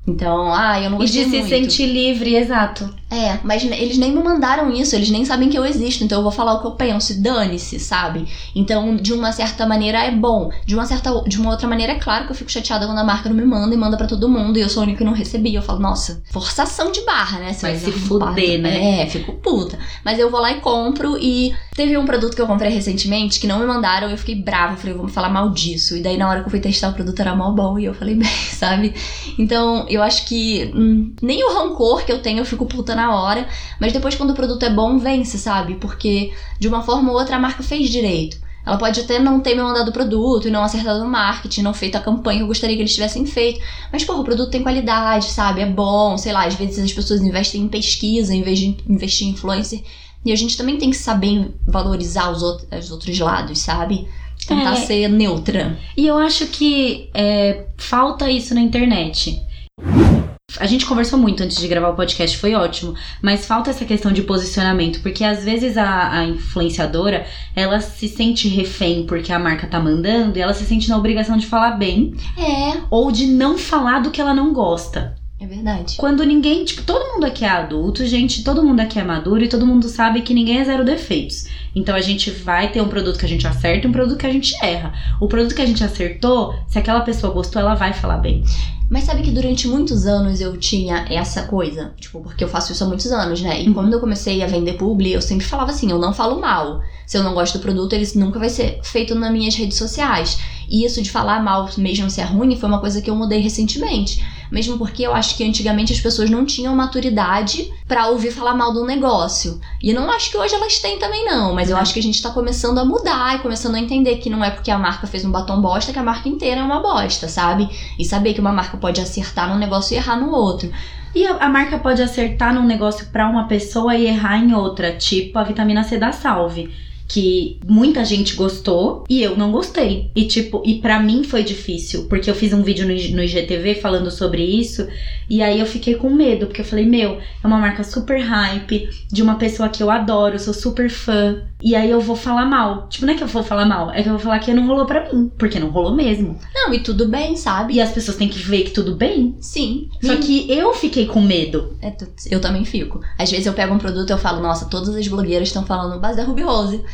Então, ah, eu não E gostei de se muito. sentir livre, exato. É, mas eles nem me mandaram isso, eles nem sabem que eu existo, então eu vou falar o que eu penso, e dane-se, sabe? Então, de uma certa maneira é bom, de uma certa de uma outra maneira é claro que eu fico chateada quando a marca não me manda e manda pra todo mundo e eu sou a única que não recebi. Eu falo, nossa, forçação de barra, né? Vai se fuder, né? É, fico puta. Mas eu vou lá e compro e teve um produto que eu comprei recentemente que não me mandaram e eu fiquei brava, eu falei, vou falar mal disso. E daí na hora que eu fui testar o produto era mal bom e eu falei, bem, sabe? Então, eu acho que hum, nem o rancor que eu tenho eu fico puta na hora, mas depois quando o produto é bom, vence, sabe? Porque de uma forma ou outra a marca fez direito. Ela pode até não ter me mandado o produto e não acertado no marketing, não feito a campanha que eu gostaria que eles tivessem feito. Mas, porra, o produto tem qualidade, sabe? É bom, sei lá, às vezes as pessoas investem em pesquisa em vez de investir em influencer. E a gente também tem que saber valorizar os, outros, os outros lados, sabe? Tentar É. ser neutra. E eu acho que é, falta isso na internet. A gente conversou muito antes de gravar o podcast, foi ótimo. Mas falta essa questão de posicionamento, porque às vezes a, a influenciadora ela se sente refém porque a marca tá mandando e ela se sente na obrigação de falar bem É, ou de não falar do que ela não gosta. é verdade. Quando ninguém, tipo, todo mundo aqui é adulto, gente, todo mundo aqui é maduro e todo mundo sabe que ninguém é zero defeitos. Então a gente vai ter um produto que a gente acerta e um produto que a gente erra. O produto que a gente acertou, se aquela pessoa gostou, ela vai falar bem. Mas sabe que durante muitos anos eu tinha essa coisa, tipo, porque eu faço isso há muitos anos, né? E Uhum. quando eu comecei a vender publi, eu sempre falava assim, eu não falo mal. Se eu não gosto do produto, ele nunca vai ser feito nas minhas redes sociais. E isso de falar mal, mesmo se é ruim, foi uma coisa que eu mudei recentemente. Mesmo porque eu acho que antigamente as pessoas não tinham maturidade para ouvir falar mal do negócio. E não acho que hoje elas têm também, não. Mas eu acho que a gente tá começando a mudar e começando a entender que não é porque a marca fez um batom bosta que a marca inteira é uma bosta, sabe? E saber que uma marca pode acertar num negócio e errar no outro. E a, a marca pode acertar num negócio pra uma pessoa e errar em outra, tipo a vitamina C da Salve. Que muita gente gostou e eu não gostei. E tipo, e para mim foi difícil, porque eu fiz um vídeo no, IGTV falando sobre isso, e aí eu fiquei com medo, porque eu falei, meu, é uma marca super hype, de uma pessoa que eu adoro, sou super fã. E aí eu vou falar mal. Tipo, não é que eu vou falar mal, é que eu vou falar que não rolou pra mim, porque não rolou mesmo. Não, e tudo bem, sabe? E as pessoas têm que ver que tudo bem. Sim. Só que eu fiquei com medo. É, eu também fico. Às vezes eu pego um produto e eu falo, nossa, todas as blogueiras estão falando base da Ruby Rose.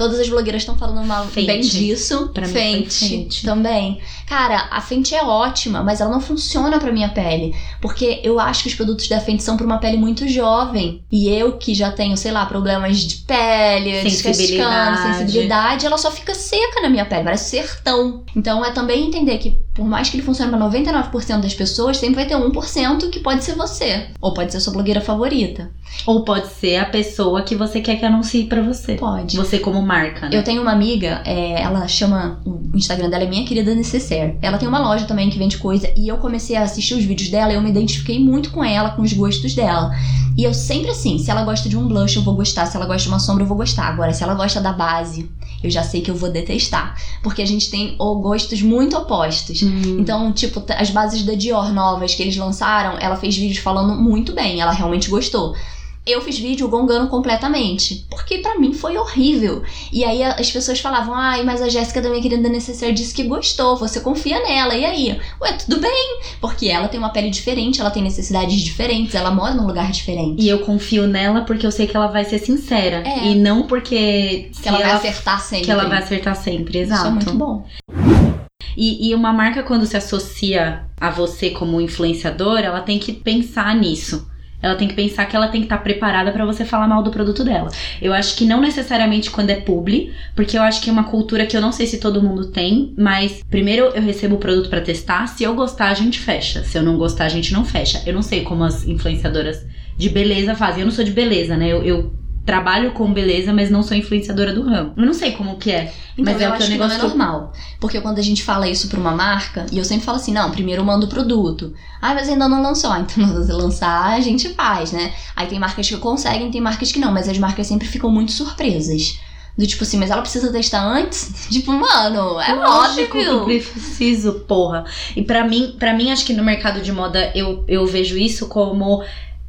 Todas as blogueiras estão falando mal, Fenty. bem disso. Pra mim foi Fenty Fenty. também. Cara, a Fenty é ótima, mas ela não funciona pra minha pele. Porque eu acho que os produtos da Fenty são pra uma pele muito jovem. E eu que já tenho, sei lá, problemas de pele, descascando, Sensibilidade. sensibilidade, ela só fica seca na minha pele, parece sertão. Então é também entender que, por mais que ele funcione pra 99% das pessoas, sempre vai ter 1% que pode ser você. Ou pode ser sua blogueira favorita. Ou pode ser a pessoa que você quer que anuncie pra você. Pode. Você como marca, né? Eu tenho uma amiga, é, ela chama. O Instagram dela é Minha Querida Necessaire. Ela tem uma loja também que vende coisa. E eu comecei a assistir os vídeos dela e eu me identifiquei muito com ela, com os gostos dela. E eu sempre assim, se ela gosta de um blush, eu vou gostar. Se ela gosta de uma sombra, eu vou gostar. Agora, se ela gosta da base, eu já sei que eu vou detestar. Porque a gente tem ó, gostos muito opostos. Hum. Então, tipo, as bases da Dior novas que eles lançaram, ela fez vídeos falando muito bem, ela realmente gostou. Eu fiz vídeo gongando completamente, porque pra mim foi horrível. E aí as pessoas falavam: "Ai, mas a Jéssica da minha querida Necessaire disse que gostou, você confia nela". E aí? Ué, tudo bem, porque ela tem uma pele diferente, ela tem necessidades diferentes, ela mora num lugar diferente. E eu confio nela porque eu sei que ela vai ser sincera. É. E não porque que se ela vai acertar sempre. que ela vai acertar sempre, exato. Isso é muito bom. E, e uma marca, quando se associa a você como influenciador, ela tem que pensar nisso. Ela tem que pensar que ela tem que estar preparada pra você falar mal do produto dela. Eu acho que não necessariamente quando é publi, porque eu acho que é uma cultura que eu não sei se todo mundo tem, mas primeiro eu recebo o produto pra testar, se eu gostar a gente fecha, se eu não gostar a gente não fecha. Eu não sei como as influenciadoras de beleza fazem. Eu não sou de beleza, né? Eu, eu trabalho com beleza, mas não sou influenciadora do ramo. Eu não sei como que é. Então, Mas é eu o que acho o que não é negócio- normal. Porque quando a gente fala isso pra uma marca, e eu sempre falo assim, não, primeiro eu mando o produto. Ah, mas ainda não lançou. Ah, então você lançar, a gente faz, né? Aí tem marcas que conseguem, tem marcas que não, mas as marcas sempre ficam muito surpresas. Do tipo assim, mas ela precisa testar antes? Tipo, mano, é Lógico que eu óbvio. preciso, porra. E pra mim, para mim acho que no mercado de moda eu, eu vejo isso como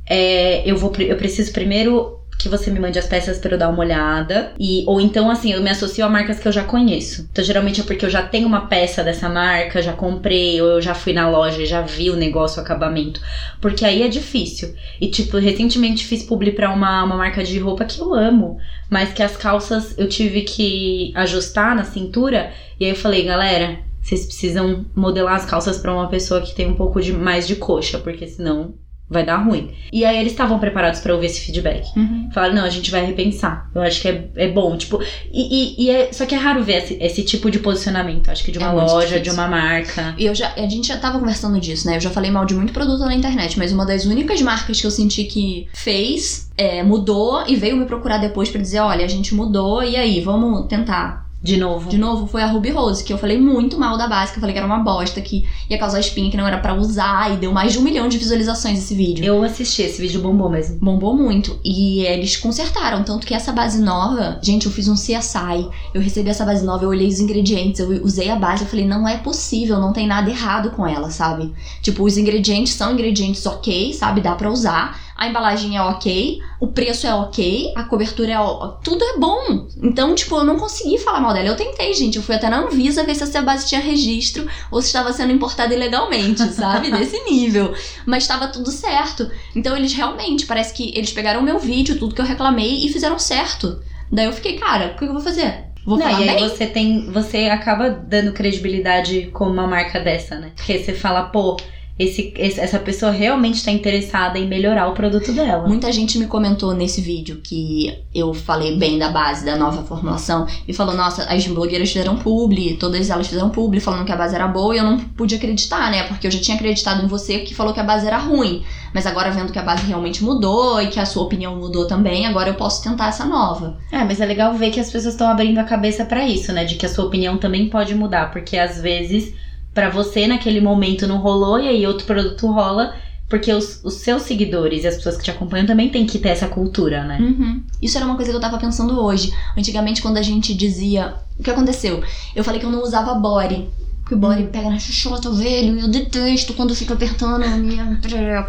é, eu vou eu preciso primeiro que você me mande as peças pra eu dar uma olhada e ou então assim, eu me associo a marcas que eu já conheço. Então geralmente é porque eu já tenho uma peça dessa marca, já comprei ou eu já fui na loja e já vi o negócio, o acabamento. Porque aí é difícil. E tipo, recentemente fiz publi pra uma, uma marca de roupa que eu amo, mas que as calças eu tive que ajustar na cintura e aí eu falei, galera, vocês precisam modelar as calças pra uma pessoa que tem um pouco de mais de coxa, porque senão vai dar ruim. E aí eles estavam preparados pra ouvir esse feedback. Uhum. Falaram, não, a gente vai repensar. Eu acho que é, é bom, tipo. E, e- e é, só que é raro ver esse, esse tipo de posicionamento. Acho que de É uma muito loja, de uma marca. E eu já, a gente já tava conversando disso, né? Eu já falei mal de muito produto na internet, mas uma das únicas marcas que eu senti que fez, é, mudou e veio me procurar depois pra dizer, olha, a gente mudou e aí, vamos tentar De novo. de novo, foi a Ruby Rose, que eu falei muito mal da base, que eu falei que era uma bosta, que ia causar espinha, que não era pra usar, e deu mais de um milhão de visualizações esse vídeo. Eu assisti, esse vídeo bombou mesmo. Bombou muito. E eles consertaram. Tanto que essa base nova, gente, eu fiz um CSI. Eu recebi essa base nova, eu olhei os ingredientes, eu usei a base, eu falei, não é possível, não tem nada errado com ela, sabe? Tipo, os ingredientes são ingredientes ok, sabe? Dá pra usar. A embalagem é ok, o preço é ok, a cobertura é ó, tudo é bom. Então, tipo, eu não consegui falar mal dela. Eu tentei, gente. Eu fui até na Anvisa ver se essa base tinha registro ou se estava sendo importada ilegalmente, sabe? Desse nível. Mas estava tudo certo. Então eles realmente, parece que eles pegaram o meu vídeo, tudo que eu reclamei e fizeram certo. Daí eu fiquei, cara, o que eu vou fazer? Vou Não, falar e aí bem? você tem. Você acaba dando credibilidade com uma marca dessa, né? Porque você fala, pô, esse, essa pessoa realmente está interessada em melhorar o produto dela. Muita gente me comentou nesse vídeo que eu falei bem da base da nova formulação e falou: Nossa, as blogueiras fizeram publi, todas elas fizeram publi falando que a base era boa e eu não pude acreditar, né? Porque eu já tinha acreditado em você que falou que a base era ruim. Mas agora vendo que a base realmente mudou e que a sua opinião mudou também, agora eu posso tentar essa nova. É, mas é legal ver que as pessoas estão abrindo a cabeça pra isso, né? De que a sua opinião também pode mudar, porque às vezes pra você naquele momento não rolou e aí outro produto rola, porque os, os seus seguidores e as pessoas que te acompanham também têm que ter essa cultura, né? Uhum. Isso era uma coisa que eu tava pensando hoje. Antigamente, quando a gente dizia. O que aconteceu? Eu falei que eu não usava body. Porque o body pega na xuxota, velho, e eu detesto quando fica apertando a minha.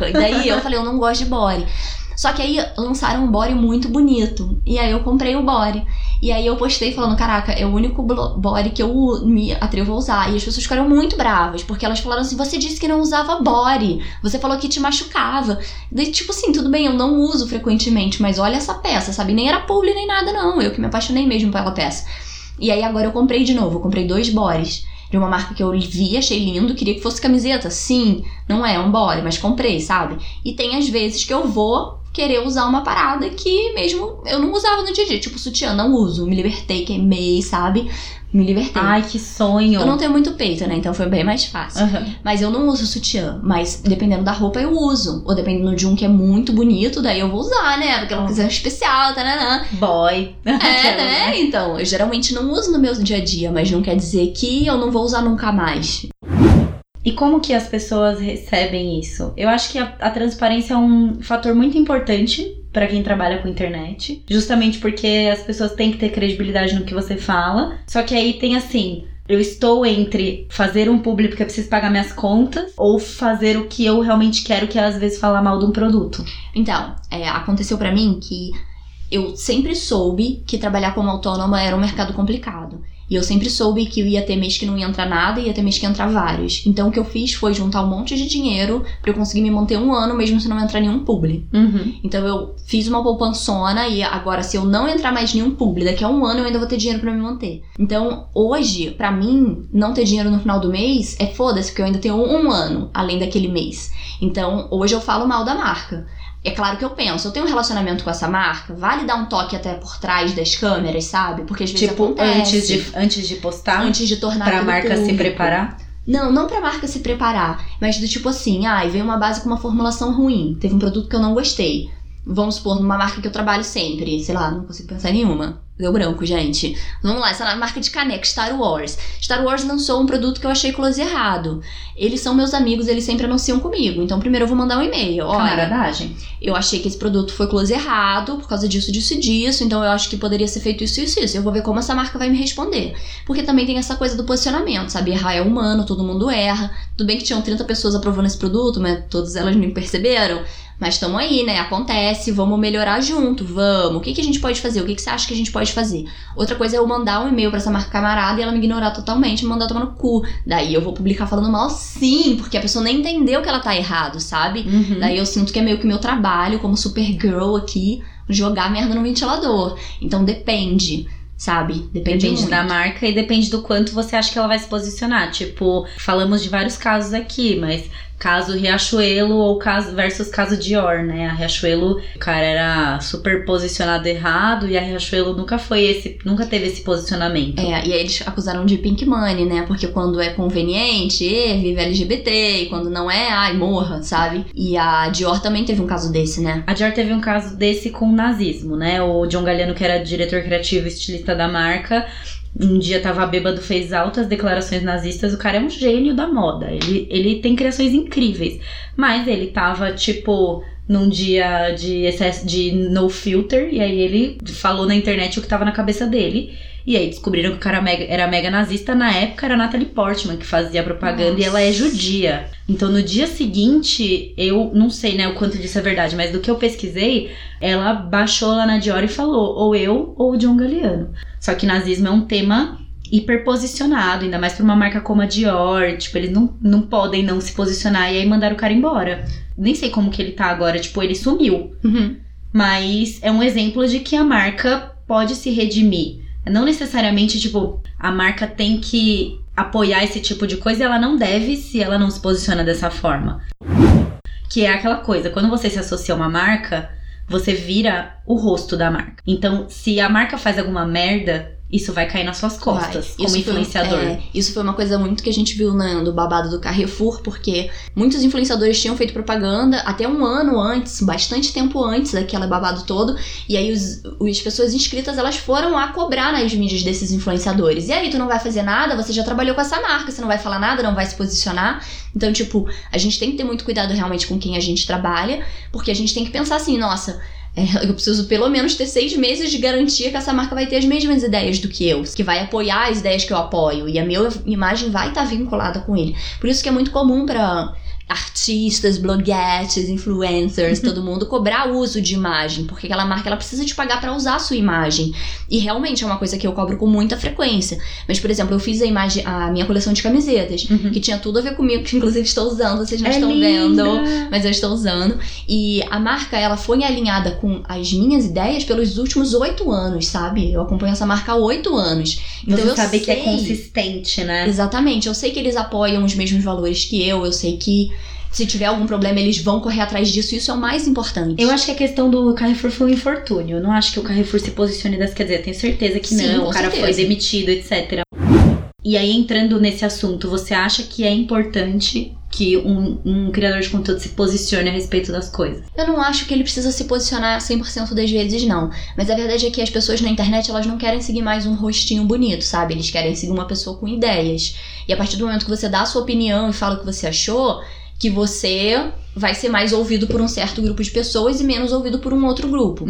E daí eu falei, eu não gosto de body. Só que aí lançaram um body muito bonito. E aí eu comprei o body. E aí eu postei falando, caraca, é o único body que eu me atrevo a usar. E as pessoas ficaram muito bravas, porque elas falaram assim, você disse que não usava body. Você falou que te machucava. Daí, tipo assim, tudo bem, eu não uso frequentemente, mas olha essa peça, sabe? Nem era publi nem nada, não. Eu que me apaixonei mesmo pela peça. E aí agora eu comprei de novo, eu comprei dois bores. De uma marca que eu vi, achei lindo, queria que fosse camiseta. Sim, não é um body, mas comprei, sabe? E tem às vezes que eu vou querer usar uma parada que mesmo eu não usava no dia a dia. Tipo, sutiã, não uso. Me libertei, queimei, sabe? Me libertei. Ai, que sonho! eu não tenho muito peito, né? Então foi bem mais fácil. Aham. Mas eu não uso sutiã. Mas dependendo da roupa, eu uso. Ou dependendo de um que é muito bonito, daí eu vou usar, né? Porque ela quiser especial, tá? Boy. É, né? Então, eu geralmente não uso no meu dia a dia, mas não quer dizer que eu não vou usar nunca mais. E como que as pessoas recebem isso? Eu acho que a, a transparência é um fator muito importante pra quem trabalha com internet, justamente porque as pessoas têm que ter credibilidade no que você fala. Só que aí tem assim, eu estou entre fazer um público porque eu preciso pagar minhas contas ou fazer o que eu realmente quero, que é às vezes falar mal de um produto. Então, é, aconteceu pra mim que eu sempre soube que trabalhar como autônoma era um mercado complicado. E eu sempre soube que eu ia ter mês que não ia entrar nada e ia ter mês que ia entrar vários. Então o que eu fiz foi juntar um monte de dinheiro pra eu conseguir me manter um ano mesmo se não entrar nenhum publi. Uhum. Então eu fiz uma poupançona e agora se eu não entrar mais nenhum publi, daqui a um ano eu ainda vou ter dinheiro pra me manter. Então hoje, pra mim, não ter dinheiro no final do mês é foda-se, porque eu ainda tenho um ano além daquele mês. Então hoje eu falo mal da marca. É claro que eu penso, eu tenho um relacionamento com essa marca, vale dar um toque até por trás das câmeras, sabe? Porque às vezes Tipo, acontece. antes de, antes de postar, antes de tornar pra tudo marca se público. preparar. Não, não pra marca se preparar, mas do tipo assim, ai, veio uma base com uma formulação ruim, teve um produto que eu não gostei. Vamos supor, numa marca que eu trabalho sempre, sei lá, não consigo pensar em nenhuma. Deu branco, gente. Vamos lá, essa é marca de caneca, Star Wars. Star Wars lançou um produto que eu achei close errado. Eles são meus amigos, eles sempre anunciam comigo. Então, primeiro eu vou mandar um e-mail. Olha, Camaradagem. eu achei que esse produto foi close errado por causa disso, disso e disso, então eu acho que poderia ser feito isso, isso, isso. Eu vou ver como essa marca vai me responder. Porque também tem essa coisa do posicionamento, sabe? Errar é humano, todo mundo erra. Tudo bem que tinham 30 pessoas aprovando esse produto, mas todas elas nem perceberam. Mas estamos aí, né? Acontece, vamos melhorar junto, vamos. O que, que a gente pode fazer? O que, que você acha que a gente pode fazer? Outra coisa é eu mandar um e-mail pra essa marca camarada e ela me ignorar totalmente, me mandar tomar no cu. Daí eu vou publicar falando mal sim, porque a pessoa nem entendeu que ela tá errado, sabe? Uhum. Daí eu sinto que é meio que meu trabalho como Supergirl aqui, jogar merda no ventilador. Então depende, sabe? Depende, Depende da marca e depende do quanto você acha que ela vai se posicionar. Tipo, falamos de vários casos aqui, mas caso Riachuelo ou caso versus caso Dior, né? A Riachuelo, o cara era super posicionado errado e a Riachuelo nunca foi esse, nunca teve esse posicionamento. É, e aí eles acusaram de pink money, né? Porque quando é conveniente, vive LGBT, e quando não é, ai, morra, sabe? E a Dior também teve um caso desse, né? A Dior teve um caso desse com o nazismo, né? O John Galliano, que era diretor criativo e estilista da marca, um dia tava bêbado, fez altas declarações nazistas. O cara é um gênio da moda. Ele, ele tem criações incríveis. Mas ele tava, tipo, num dia de excesso de no filter. E aí ele falou na internet o que tava na cabeça dele. E aí descobriram que o cara mega- era mega nazista. Na época era a Natalie Portman que fazia propaganda e ela é Nossa. judia. Então no dia seguinte, eu não sei né, o quanto disso é verdade, mas do que eu pesquisei, ela baixou lá na Dior e falou: ou eu ou o John Galliano. Só que nazismo é um tema hiperposicionado, ainda mais pra uma marca como a Dior. Tipo, eles não, não podem não se posicionar e aí mandaram o cara embora. Nem sei como que ele tá agora, tipo, ele sumiu. Uhum. Mas é um exemplo de que a marca pode se redimir. Não necessariamente, tipo, a marca tem que apoiar esse tipo de coisa ela não deve se ela não se posiciona dessa forma. Que é aquela coisa, quando você se associa a uma marca, você vira o rosto da marca. Então, se a marca faz alguma merda, isso vai cair nas suas costas como Isso influenciador. Foi, é, isso foi uma coisa muito que a gente viu na, no babado do Carrefour, porque muitos influenciadores tinham feito propaganda até um ano antes, bastante tempo antes daquela babado todo, e aí os, as pessoas inscritas elas foram a cobrar nas mídias desses influenciadores. E aí, tu não vai fazer nada, você já trabalhou com essa marca, você não vai falar nada, não vai se posicionar. Então, tipo, a gente tem que ter muito cuidado realmente com quem a gente trabalha, porque a gente tem que pensar assim, nossa. É, eu preciso pelo menos ter seis meses de garantia que essa marca vai ter as mesmas ideias do que eu, que vai apoiar as ideias que eu apoio e a minha imagem vai estar vinculada com ele. Por isso que é muito comum para artistas, bloguetes, influencers, todo mundo cobrar uso de imagem, porque aquela marca ela precisa te pagar para usar a sua imagem. E realmente é uma coisa que eu cobro com muita frequência. Mas por exemplo, eu fiz a imagem a minha coleção de camisetas, Uhum. que tinha tudo a ver comigo, que inclusive estou usando, vocês não É estão linda! vendo mas eu estou usando. E a marca, ela foi alinhada com as minhas ideias pelos últimos oito anos, sabe? Eu acompanho essa marca há oito anos. Então Você eu sabe que é sei- consistente, né? Exatamente. Eu sei que eles apoiam os mesmos valores que eu, eu sei que se tiver algum problema eles vão correr atrás disso, isso é o mais importante. Eu acho que a questão do Carrefour foi um infortúnio. Eu não acho que o Carrefour se posicione dessa. Quer dizer, tenho certeza que Sim, não. O cara certeza. foi demitido, etc. E aí, entrando nesse assunto, você acha que é importante que um, um criador de conteúdo se posicione a respeito das coisas? Eu não acho que ele precisa se posicionar 100% das vezes, não. Mas a verdade é que as pessoas na internet, elas não querem seguir mais um rostinho bonito, sabe? Eles querem seguir uma pessoa com ideias. E a partir do momento que você dá a sua opinião e fala o que você achou, que você vai ser mais ouvido por um certo grupo de pessoas e menos ouvido por um outro grupo.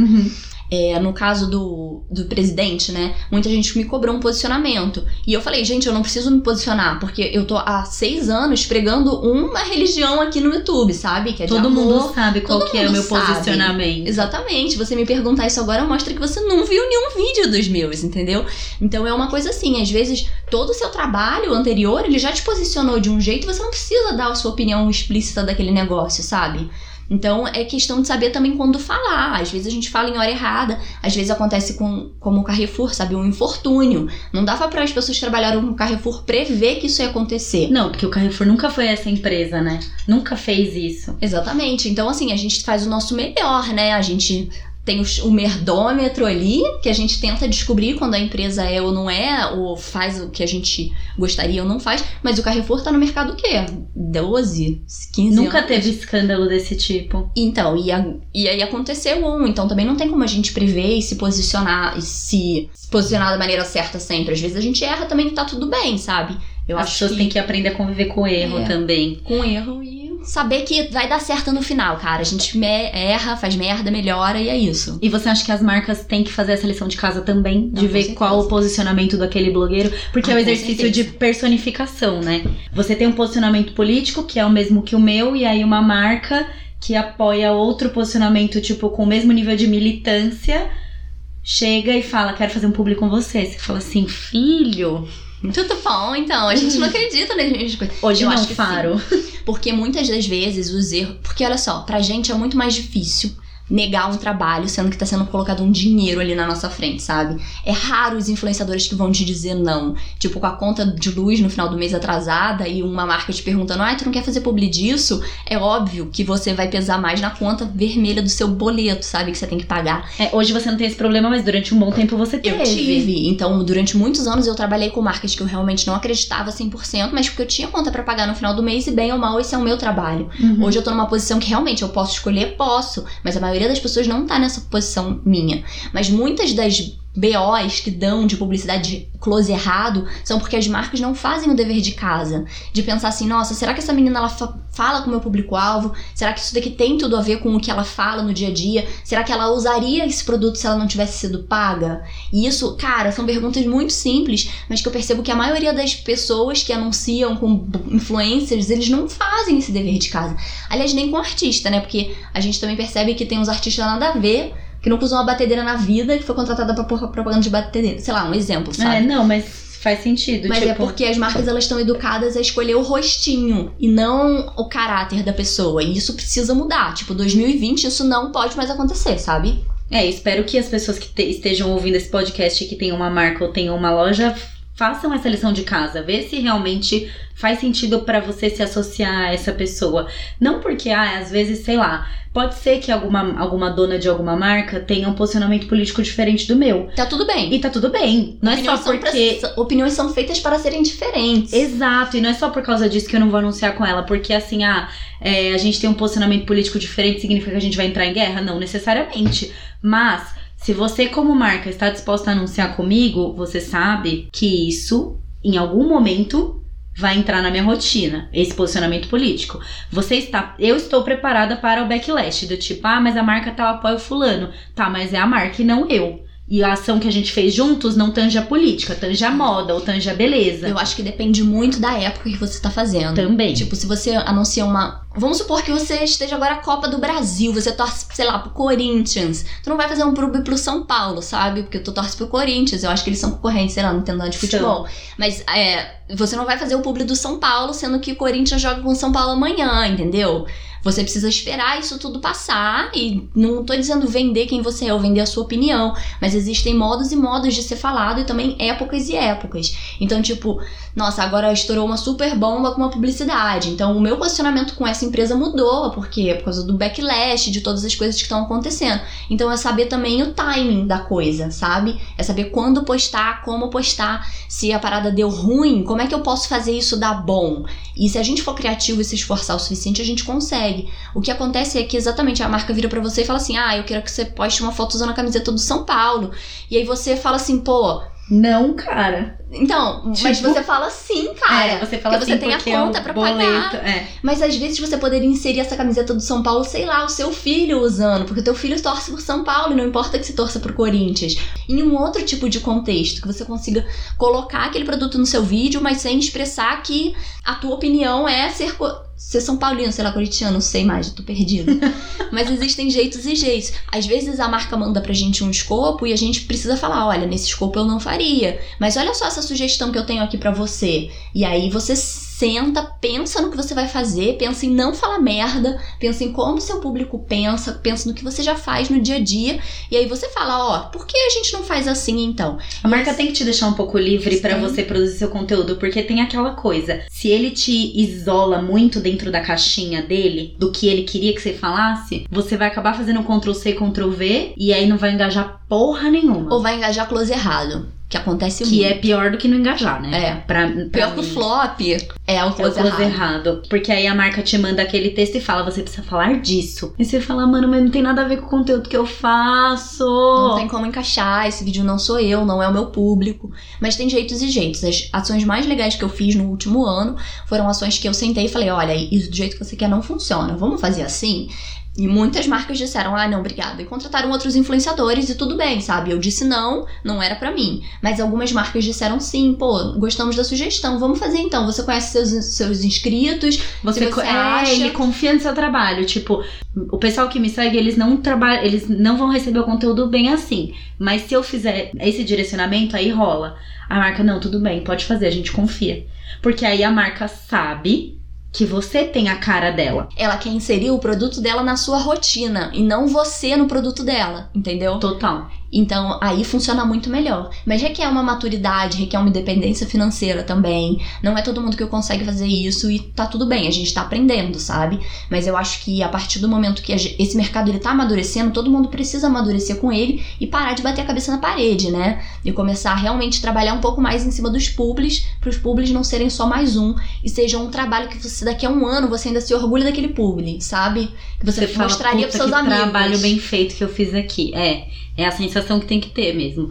É, no caso do, do presidente, né? Muita gente me cobrou um posicionamento. E eu falei, gente, eu não preciso me posicionar, porque eu tô há seis anos pregando uma religião aqui no YouTube, sabe? Que é Todo amor, mundo sabe qual que é o meu sabe. posicionamento. Exatamente. Você me perguntar isso agora mostra que você não viu nenhum vídeo dos meus, entendeu? Então é uma coisa assim, às vezes todo o seu trabalho anterior, ele já te posicionou de um jeito, você não precisa dar a sua opinião explícita daquele negócio, sabe? Então é questão de saber também quando falar. Às vezes a gente fala em hora errada, às vezes acontece com como o Carrefour, sabe, um infortúnio. Não dava para as pessoas que trabalharam com o Carrefour prever que isso ia acontecer. Não, porque o Carrefour nunca foi essa empresa, né? Nunca fez isso. Exatamente. Então, assim, a gente faz o nosso melhor, né? A gente tem o merdômetro ali, que a gente tenta descobrir quando a empresa é ou não é, ou faz o que a gente gostaria ou não faz. Mas o Carrefour tá no mercado o quê? 12, 15 Nunca anos? teve escândalo desse tipo. Então, e, a- e aí aconteceu um, então também não tem como a gente prever e se posicionar, e se, se posicionar da maneira certa sempre. Às vezes a gente erra também que tá tudo bem, sabe? Eu As acho pessoas que têm que aprender a conviver com o erro É. também. com erro e saber que vai dar certo no final, cara. A gente me- erra, faz merda, melhora e é isso. E você acha que as marcas têm que fazer essa lição de casa também? De Não, com ver certeza. qual o posicionamento daquele blogueiro? Porque Ah, é o com exercício de personificação, né? Você tem um posicionamento político que é o mesmo que o meu, e aí uma marca que apoia outro posicionamento, tipo, com o mesmo nível de militância, chega e fala: Quero fazer um público com você. Você fala assim, filho, Tudo bom, então. A gente não acredita nas mesmas coisas. hoje Eu não acho que faro. Porque muitas das vezes os erros. Porque olha só, pra gente é muito mais difícil negar um trabalho, sendo que tá sendo colocado um dinheiro ali na nossa frente, sabe? É raro os influenciadores que vão te dizer não. Tipo, com a conta de luz no final do mês atrasada e uma marca te perguntando, ah, tu não quer fazer publi disso? É óbvio que você vai pesar mais na conta vermelha do seu boleto, sabe? Que você tem que pagar. É, hoje você não tem esse problema, mas durante um bom tempo você teve. Eu tive. Então, durante muitos anos eu trabalhei com marcas que eu realmente não acreditava 100%, mas porque eu tinha conta pra pagar no final do mês e bem ou mal esse é o meu trabalho. Uhum. Hoje eu tô numa posição que realmente eu posso escolher, posso, mas a maioria das pessoas não tá nessa posição minha. Mas muitas das BOs que dão de publicidade close errado são porque as marcas não fazem o dever de casa. De pensar assim, nossa, será que essa menina ela fa- fala com o meu público-alvo? Será que isso daqui tem tudo a ver com o que ela fala no dia a dia? Será que ela usaria esse produto se ela não tivesse sido paga? E isso, cara, são perguntas muito simples, mas que eu percebo que a maioria das pessoas que anunciam com influencers, eles não fazem esse dever de casa. Aliás, nem com artista, né? Porque a gente também percebe que tem uns artistas nada a ver que nunca usou uma batedeira na vida que foi contratada pra propaganda de batedeira. Sei lá, um exemplo, sabe? É, não, mas faz sentido. Mas tipo, é porque as marcas elas estão educadas a escolher o rostinho e não o caráter da pessoa. E isso precisa mudar. Tipo, 2020 isso não pode mais acontecer, sabe? É, espero que as pessoas que te- estejam ouvindo esse podcast e que tenham uma marca ou tenham uma loja façam essa lição de casa, vê se realmente faz sentido para você se associar a essa pessoa. Não porque, ah, às vezes, sei lá, pode ser que alguma, alguma dona de alguma marca tenha um posicionamento político diferente do meu. Tá tudo bem. E tá tudo bem. Não Opiniões é só porque. Pra, opiniões são feitas para serem diferentes. Exato, e não é só por causa disso que eu não vou anunciar com ela, porque assim, ah, é, a gente tem um posicionamento político diferente, significa que a gente vai entrar em guerra? Não necessariamente. Mas se você, como marca, está disposta a anunciar comigo, você sabe que isso, em algum momento, vai entrar na minha rotina, esse posicionamento político. Você está, eu estou preparada para o backlash do tipo, ah, mas a marca tá apoia fulano. Tá, mas é a marca e não eu. E a ação que a gente fez juntos não tange a política, tange a moda ou tange a beleza. Eu acho que depende muito da época que você tá fazendo. Também. Tipo, se você anuncia uma. Vamos supor que você esteja agora a Copa do Brasil, você torce, sei lá, pro Corinthians. Tu não vai fazer um pub pro São Paulo, sabe? Porque tu torce pro Corinthians. Eu acho que eles são concorrentes, sei lá, não entendo nada de futebol. Mas é, você não vai fazer o público do São Paulo, sendo que o Corinthians joga com o São Paulo amanhã, entendeu? Você precisa esperar isso tudo passar e não tô dizendo vender quem você é ou vender a sua opinião, mas existem modos e modos de ser falado e também épocas e épocas. Então, tipo, nossa, agora estourou uma super bomba com uma publicidade. Então, o meu posicionamento com essa empresa mudou, porque por causa do backlash, de todas as coisas que estão acontecendo. Então, é saber também o timing da coisa, sabe? É saber quando postar, como postar, se a parada deu ruim, como é que eu posso fazer isso dar bom? E se a gente for criativo e se esforçar o suficiente, a gente consegue consegue. O que acontece é que exatamente a marca vira para você e fala assim: ah, eu quero que você poste uma foto usando a camiseta do São Paulo. E aí você fala assim, pô. Não, cara. Então, tipo, mas você fala sim, cara. É, você fala porque você tem a conta é pra boleto, pagar. É. Mas às vezes você poderia inserir essa camiseta do São Paulo, sei lá, o seu filho usando, porque o teu filho torce por São Paulo e não importa que se torça por Corinthians. Em um outro tipo de contexto, que você consiga colocar aquele produto no seu vídeo, mas sem expressar que a tua opinião é ser ser São Paulino, sei lá, corintiano, não sei mais, eu tô perdido. Mas existem jeitos e jeitos. Às vezes a marca manda pra gente um escopo e a gente precisa falar: olha, nesse escopo eu não faria. Mas olha só essa sugestão que eu tenho aqui para você. E aí você senta, pensa no que você vai fazer, pensa em não falar merda, pensa em como seu público pensa, pensa no que você já faz no dia a dia, e aí você fala, ó, por que a gente não faz assim então? A marca tem que te deixar um pouco livre para você produzir seu conteúdo, porque tem aquela coisa, se ele te isola muito dentro da caixinha dele, do que ele queria que você falasse, você vai acabar fazendo um Ctrl C, Ctrl V, e aí não vai engajar porra nenhuma. Ou vai engajar close errado. Que acontece que muito. é pior do que não engajar, né? É. Pra, pra Pior que o mim. flop é o É o close, close errado. errado. Porque aí a marca te manda aquele texto e fala, você precisa falar disso. E você fala, mano, mas não tem nada a ver com o conteúdo que eu faço. Não tem como encaixar, esse vídeo não sou eu, não é o meu público. Mas tem jeitos e jeitos. As ações mais legais que eu fiz no último ano foram ações que eu sentei e falei: olha, isso do jeito que você quer não funciona, vamos fazer assim? E muitas marcas disseram, ah, não, obrigada. E contrataram outros influenciadores e tudo bem, sabe? Eu disse não, não era pra mim. Mas algumas marcas disseram sim, pô, gostamos da sugestão, vamos fazer então. Você conhece seus, seus inscritos, Você, você é, acha- ele confia no seu trabalho. Tipo, o pessoal que me segue, eles não trabalham, eles não vão receber o conteúdo bem assim. Mas se eu fizer esse direcionamento, aí rola. A marca, não, tudo bem, pode fazer, a gente confia. Porque aí a marca sabe que você tem a cara dela. ela quer inserir o produto dela na sua rotina e não você no produto dela, entendeu? Total. Então aí funciona muito melhor. Mas requer uma maturidade, requer uma independência financeira também. Não é todo mundo que consegue fazer isso e tá tudo bem, a gente tá aprendendo, sabe? Mas eu acho que a partir do momento que esse mercado ele tá amadurecendo, todo mundo precisa amadurecer com ele e parar de bater a cabeça na parede, né? E começar a realmente trabalhar um pouco mais em cima dos publis, pros publis não serem só mais um e seja um trabalho que você daqui a um ano você ainda se orgulha daquele publi, sabe? Que você, fala, mostraria pros "Puta, seus que amigos. trabalho bem feito que eu fiz aqui. É, é a sensação que tem que ter mesmo.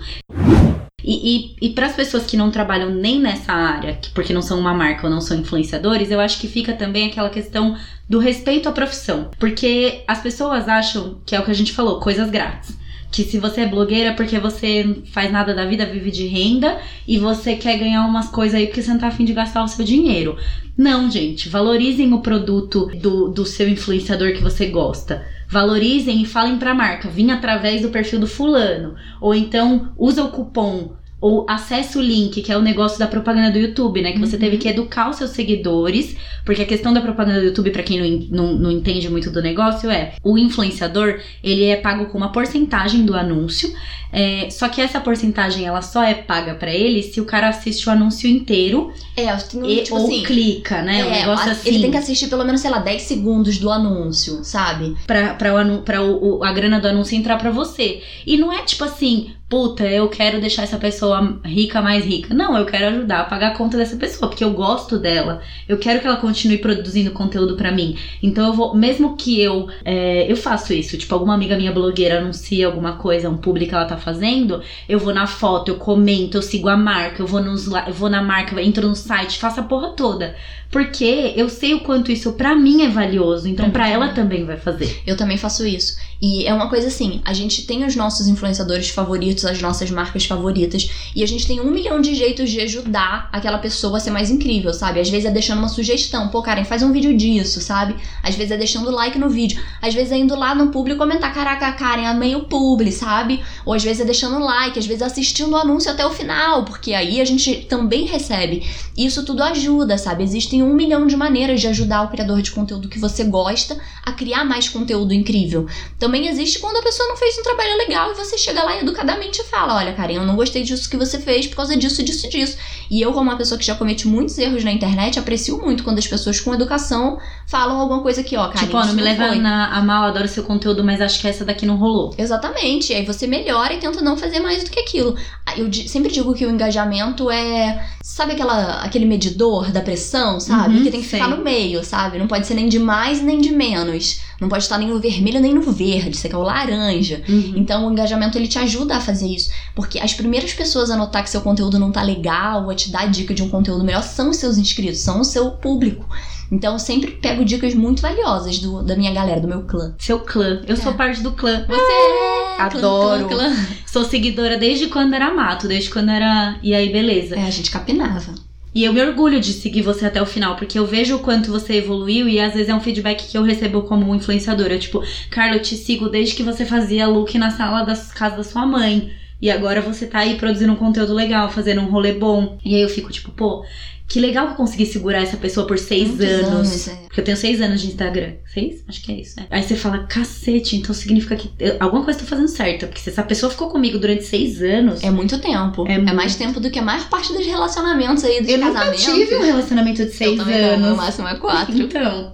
E, e, e para as pessoas que não trabalham nem nessa área, que- porque não são uma marca ou não são influenciadores, eu acho que fica também aquela questão do respeito à profissão. Porque as pessoas acham que é o que a gente falou, coisas grátis. Que se você é blogueira é porque você não faz nada da vida, vive de renda e você quer ganhar umas coisas aí porque você não tá afim de gastar o seu dinheiro. Não, gente, valorizem o produto do, do seu influenciador que você gosta. Valorizem e falem pra marca, vim através do perfil do fulano. Ou então usa o cupom ou acessa o link, que é o negócio da propaganda do YouTube, né? Que você Uhum. teve que educar os seus seguidores, porque a questão da propaganda do YouTube, pra quem não, não, não entende muito do negócio, é o influenciador, ele é pago com uma porcentagem do anúncio, é, só que essa porcentagem ela só é paga pra ele se o cara assiste o anúncio inteiro É, um, e, tipo ou assim. clica, né? um é, negócio a- assim. Ele tem que assistir pelo menos, sei lá, 10 segundos do anúncio, sabe? pra, pra, o, pra o, o- a grana do anúncio entrar pra você. E não é tipo assim, puta, eu quero deixar essa pessoa rica mais rica. Não, eu quero ajudar a pagar a conta dessa pessoa, porque eu gosto dela. Eu quero que ela continue produzindo conteúdo pra mim. Então eu vou, mesmo que eu. é, eu faço isso, tipo, alguma amiga minha blogueira anuncia alguma coisa, um público que ela tá fazendo, eu vou na foto, eu comento, eu sigo a marca, eu vou, nos, eu vou na marca, eu entro no site, faço a porra toda. Porque eu sei o quanto isso pra mim é valioso, então mim ela também. vai fazer. Eu também faço isso. E é uma coisa assim, a gente tem os nossos influenciadores favoritos, as nossas marcas favoritas, e a gente tem um milhão de jeitos de ajudar aquela pessoa a ser mais incrível, sabe? Às vezes é deixando uma sugestão, pô, Karen, faz um vídeo disso, sabe? Às vezes é deixando like no vídeo, às vezes é indo lá no publi comentar, caraca, Karen, amei o publi, sabe? Ou às vezes é deixando like, às vezes é assistindo o anúncio até o final, porque aí a gente também recebe. Isso tudo ajuda, sabe? Existem um milhão de maneiras de ajudar o criador de conteúdo que você gosta a criar mais conteúdo incrível. Também existe quando a pessoa não fez um trabalho legal e você chega lá educadamente e fala: Olha, Karen, eu não gostei disso que você fez por causa disso, disso, disso. E eu, como uma pessoa que já comete muitos erros na internet, aprecio muito quando as pessoas com educação falam alguma coisa que, ó, Karen, tipo, ó, não me leva foi. na, a mal, adoro seu conteúdo, mas acho que essa daqui não rolou. Exatamente. Aí você melhora e tenta não fazer mais do que aquilo. Ah, Eu sempre digo que o engajamento é. Sabe aquela, aquele medidor da pressão, sabe? Uhum, que tem que ficar no meio, sabe? Não pode ser nem de mais nem de menos. Não pode estar nem no vermelho nem no verde. Isso aqui é o laranja. Uhum. Então o engajamento ele te ajuda a fazer isso. Porque as primeiras pessoas a notar que seu conteúdo não tá legal, a te dar dica de um conteúdo melhor, são os seus inscritos, são o seu público. Então eu sempre pego dicas muito valiosas do, da minha galera, do meu clã. Seu clã. Eu sou É. parte do clã. Você é! clã, Adoro. clã, clã. Sou seguidora desde quando era mato, desde quando era. E aí, beleza. É, a gente capinava. E eu me orgulho de seguir você até o final, porque eu vejo o quanto você evoluiu e às vezes é um feedback que eu recebo como influenciadora. Tipo, Carla, eu te sigo desde que você fazia look na sala da casa da sua mãe. E agora você tá aí produzindo um conteúdo legal, fazendo um rolê bom. E aí eu fico tipo, pô, que legal que eu consegui segurar essa pessoa por seis Muitos anos. é. Porque eu tenho seis anos de Instagram. Seis? Acho que é isso. é. Aí você fala, cacete, então significa que eu- alguma coisa eu tô fazendo certo. Porque se essa pessoa ficou comigo durante seis anos. É muito tempo. É É, muito. mais tempo do que a maior parte dos relacionamentos aí, dos eu casamentos. tive um relacionamento de seis Eu também não, anos. meu máximo é quatro. Então.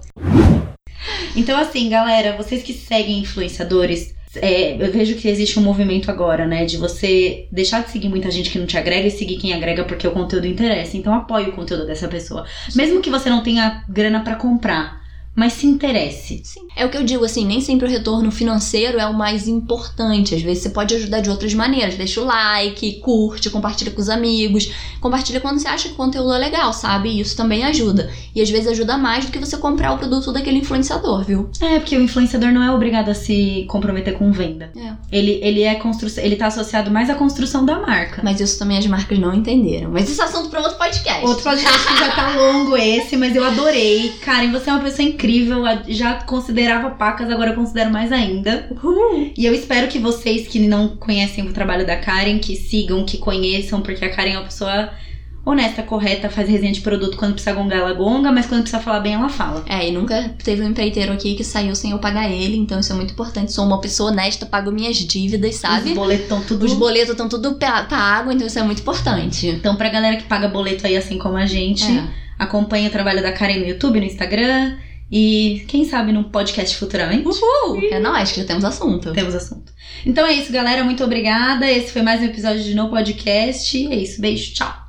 Então, assim, galera, vocês que seguem influenciadores, é, eu vejo que existe um movimento agora, né? De você deixar de seguir muita gente que não te agrega e seguir quem agrega porque o conteúdo interessa. Então, apoie o conteúdo dessa pessoa. Mesmo que você não tenha grana pra comprar, mas se interesse. Sim. É o que eu digo, assim, nem sempre o retorno financeiro é o mais importante. Às vezes você pode ajudar de outras maneiras. Deixa o like, curte, compartilha com os amigos. Compartilha quando você acha que o conteúdo é legal, sabe? E isso também ajuda. E às vezes ajuda mais do que você comprar o produto daquele influenciador, viu? É, porque o influenciador não é obrigado a se comprometer com venda. É. Ele, ele é construção, ele tá associado mais à construção da marca. Mas isso também as marcas não entenderam. Mas esse é assunto pra outro podcast. Outro podcast que já tá longo esse, mas eu adorei. Karen, você é uma pessoa incrível. A- Já considerava pacas, agora eu considero mais ainda. Uhul. E eu espero que vocês que não conhecem o trabalho da Karen, que sigam, que conheçam, porque a Karen é uma pessoa honesta, correta, faz resenha de produto quando precisa gongar, ela gonga, mas quando precisa falar bem, ela fala. É, e nunca teve um empreiteiro aqui que saiu sem eu pagar ele, então isso é muito importante. Sou uma pessoa honesta, pago minhas dívidas, sabe? Os boletos estão tudo. Os boletos estão tudo pa- pago, então isso é muito importante. Então, pra galera que paga boleto aí, assim como a gente, É. acompanhe o trabalho da Karen no YouTube, no Instagram. E quem sabe num podcast futuramente. Uhul! É nóis, que já temos assunto. Temos assunto. Então é isso, galera. Muito obrigada. Esse foi mais um episódio de No Podcast. É isso. Beijo. Tchau.